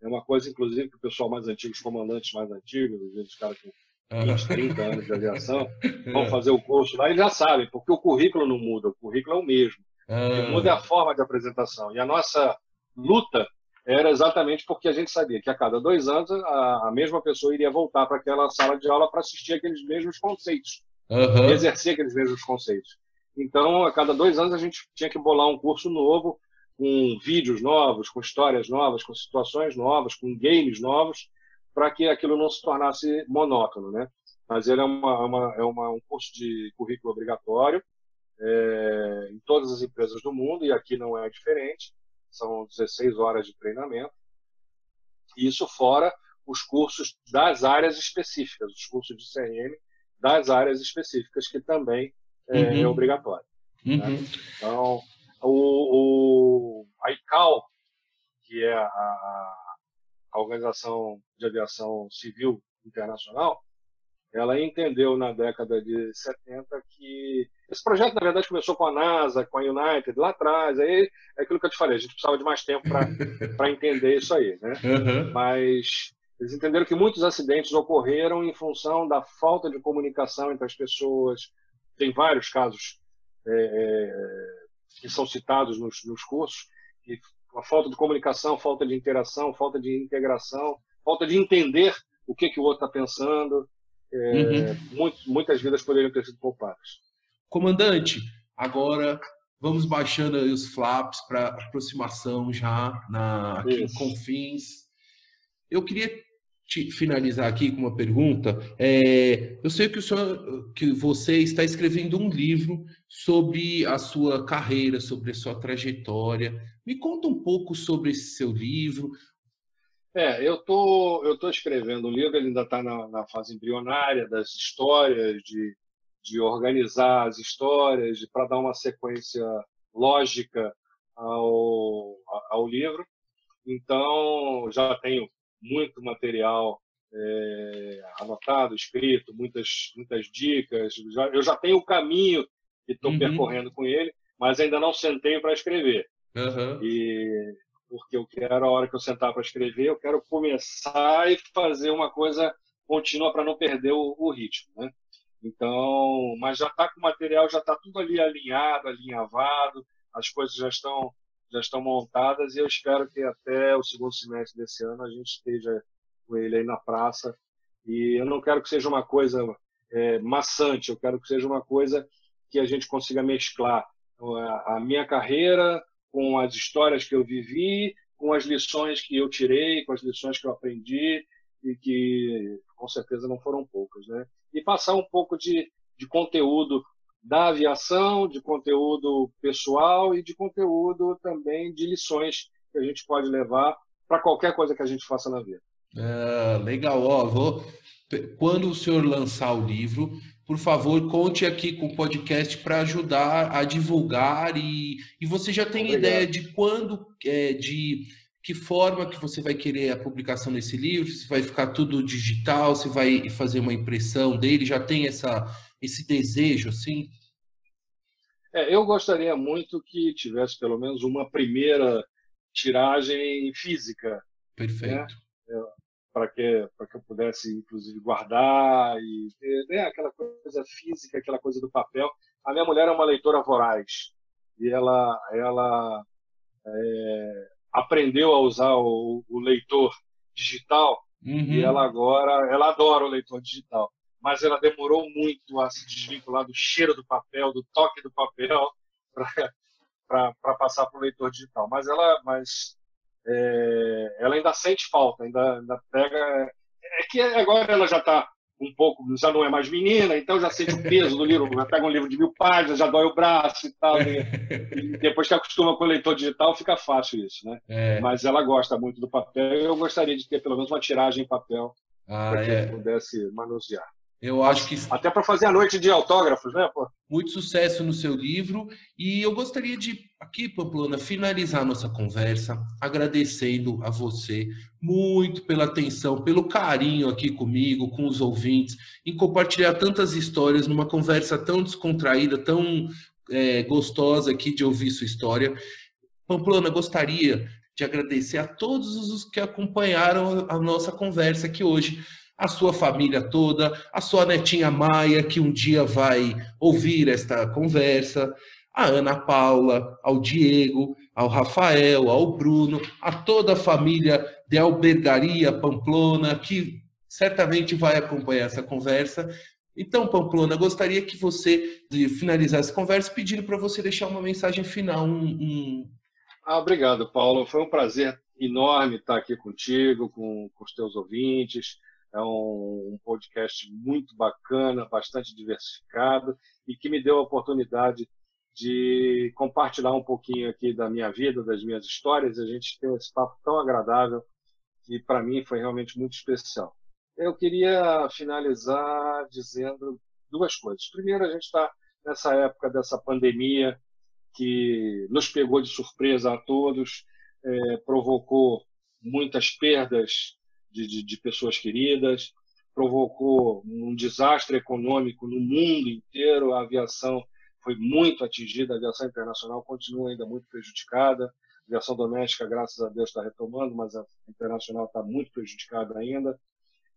É uma coisa, inclusive, que o pessoal mais antigo, os comandantes mais antigos, os caras com 20, 30 anos de aviação, vão fazer o curso lá e já sabem, porque o currículo não muda, o currículo é o mesmo. O que muda é a forma de apresentação. E a nossa luta era exatamente porque a gente sabia que a cada dois anos a, a mesma pessoa iria voltar para aquela sala de aula para assistir aqueles mesmos conceitos, uhum. exercer aqueles mesmos conceitos. Então, a cada dois anos a gente tinha que bolar um curso novo com vídeos novos, com histórias novas, com situações novas, com games novos, para que aquilo não se tornasse monótono, né? Mas ele é, uma, uma, é uma, um curso de currículo obrigatório é, em todas as empresas do mundo, e aqui não é diferente, são 16 horas de treinamento. Isso fora os cursos das áreas específicas, os cursos de CRM das áreas específicas, que também é, é uhum. é obrigatório. Né? Uhum. Né? Então, o, o, a ICAO, que é a, a Organização de Aviação Civil Internacional, ela entendeu na década de 70 que esse projeto, na verdade, começou com a NASA, com a United, lá atrás. Aí é aquilo que eu te falei, a gente precisava de mais tempo para entender isso aí. Né? Uhum. Mas eles entenderam que muitos acidentes ocorreram em função da falta de comunicação entre as pessoas. Tem vários casos é, é que são citados nos, nos cursos, e a falta de comunicação, falta de interação, falta de integração, falta de entender o que, que o outro está pensando. É, uhum. muito, muitas vidas poderiam ter sido poupadas. Comandante, agora vamos baixando os flaps para aproximação já na, aqui em Confins. Eu queria te finalizar aqui com uma pergunta. É, eu sei que, o senhor, que você está escrevendo um livro sobre a sua carreira, sobre a sua trajetória. Me conta um pouco sobre esse seu livro. É, eu tô, eu tô escrevendo um livro, ele ainda está na, na, fase embrionária das histórias, de, de organizar as histórias, para dar uma sequência lógica ao, ao livro. Então, já tenho muito material é, anotado, escrito, muitas, muitas dicas. Já, eu já tenho o caminho que estou uhum. percorrendo com ele, mas ainda não sentei para escrever. Uhum. E porque eu quero, a hora que eu sentar para escrever, eu quero começar e fazer uma coisa contínua para não perder o, o, ritmo, né? Então, mas já está com o material, já está tudo ali alinhado, alinhavado, as coisas já estão já estão montadas e eu espero que até o segundo semestre desse ano a gente esteja com ele aí na praça. E eu não quero que seja uma coisa é, maçante, eu quero que seja uma coisa que a gente consiga mesclar a minha carreira com as histórias que eu vivi, com as lições que eu tirei, com as lições que eu aprendi e que com certeza não foram poucas, né? E passar um pouco de, de conteúdo da aviação, de conteúdo pessoal e de conteúdo também de lições que a gente pode levar para qualquer coisa que a gente faça na vida. É, legal, ó, vou quando o senhor lançar o livro, por favor, conte aqui com o podcast para ajudar a divulgar e, e você já tem Obrigado. ideia de quando, é, de que forma que você vai querer a publicação desse livro? Se vai ficar tudo digital, se vai fazer uma impressão dele? Já tem essa esse desejo, assim? É, eu gostaria muito que tivesse pelo menos uma primeira tiragem física. Né? Perfeito. Né? Para que, para que eu pudesse, inclusive, guardar e né, aquela coisa física, aquela coisa do papel. A minha mulher é uma leitora voraz e ela, ela é, aprendeu a usar o, o leitor digital uhum. e ela agora ela adora o leitor digital mas ela demorou muito a se desvincular do cheiro do papel, do toque do papel, para passar para o leitor digital. Mas ela, mas, é, ela ainda sente falta, ainda, ainda pega. É que agora ela já está um pouco, já não é mais menina, então já sente o peso do livro, já pega um livro de mil páginas, já dói o braço e tal. E, e depois que acostuma com o leitor digital, fica fácil isso, né? É. Mas ela gosta muito do papel e eu gostaria de ter pelo menos uma tiragem em papel ah, para que é. pudesse manusear. Eu acho que. Até para fazer a noite de autógrafos, né? Pô? Muito sucesso no seu livro. E eu gostaria de, aqui, Pamplona, finalizar nossa conversa agradecendo a você muito pela atenção, pelo carinho aqui comigo, com os ouvintes, em compartilhar tantas histórias numa conversa tão descontraída, tão é, gostosa aqui de ouvir sua história. Pamplona, gostaria de agradecer a todos os que acompanharam a nossa conversa aqui hoje a sua família toda, a sua netinha Maia, que um dia vai ouvir esta conversa, a Ana Paula, ao Diego, ao Rafael, ao Bruno, a toda a família de Albergaria Pamplona, que certamente vai acompanhar essa conversa. Então, Pamplona, gostaria que você finalizasse a conversa pedindo para você deixar uma mensagem final. Um, um... Ah, obrigado, Paulo. Foi um prazer enorme estar aqui contigo, com, com os teus ouvintes. É um, um podcast muito bacana, bastante diversificado e que me deu a oportunidade de compartilhar um pouquinho aqui da minha vida, das minhas histórias. A gente tem esse papo tão agradável que para mim foi realmente muito especial. Eu queria finalizar dizendo duas coisas. Primeiro, a gente está nessa época dessa pandemia que nos pegou de surpresa a todos, é, provocou muitas perdas de, de, de pessoas queridas, provocou um desastre econômico no mundo inteiro. A aviação foi muito atingida, a aviação internacional continua ainda muito prejudicada. A aviação doméstica, graças a Deus, está retomando, mas a internacional está muito prejudicada ainda.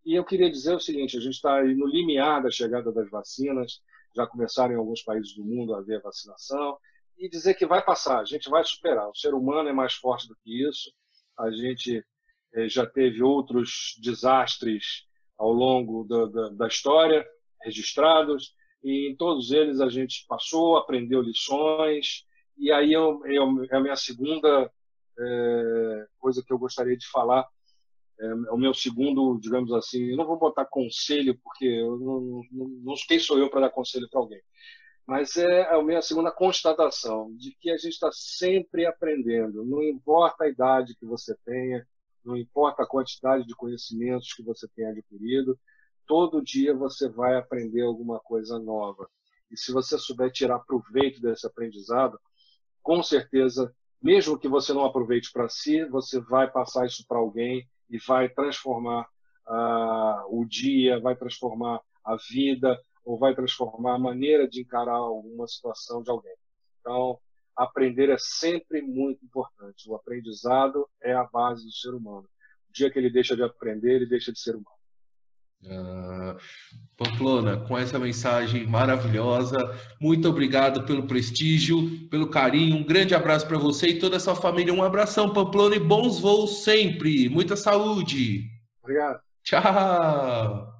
E eu queria dizer o seguinte: a gente está no limiar da chegada das vacinas, já começaram em alguns países do mundo a haver vacinação, e dizer que vai passar, a gente vai superar. O ser humano é mais forte do que isso. A gente já teve outros desastres ao longo da, da, da história registrados, e em todos eles a gente passou, aprendeu lições, e aí eu, eu, é a minha segunda é, coisa que eu gostaria de falar, é, é, o meu segundo, digamos assim, eu não vou botar conselho, porque eu não, não, não quem sou eu para dar conselho para alguém, mas é a minha segunda constatação de que a gente está sempre aprendendo, não importa a idade que você tenha, não importa a quantidade de conhecimentos que você tenha adquirido, todo dia você vai aprender alguma coisa nova. E se você souber tirar proveito desse aprendizado, com certeza, mesmo que você não aproveite para si, você vai passar isso para alguém e vai transformar uh, o dia, vai transformar a vida, ou vai transformar a maneira de encarar alguma situação de alguém. Então, aprender é sempre muito importante. O aprendizado é a base do ser humano. O dia que ele deixa de aprender, ele deixa de ser humano. Uh, Pamplona, com essa mensagem maravilhosa, muito obrigado pelo prestígio, pelo carinho, um grande abraço para você e toda a sua família. Um abração, Pamplona, e bons voos sempre. Muita saúde. Obrigado. Tchau.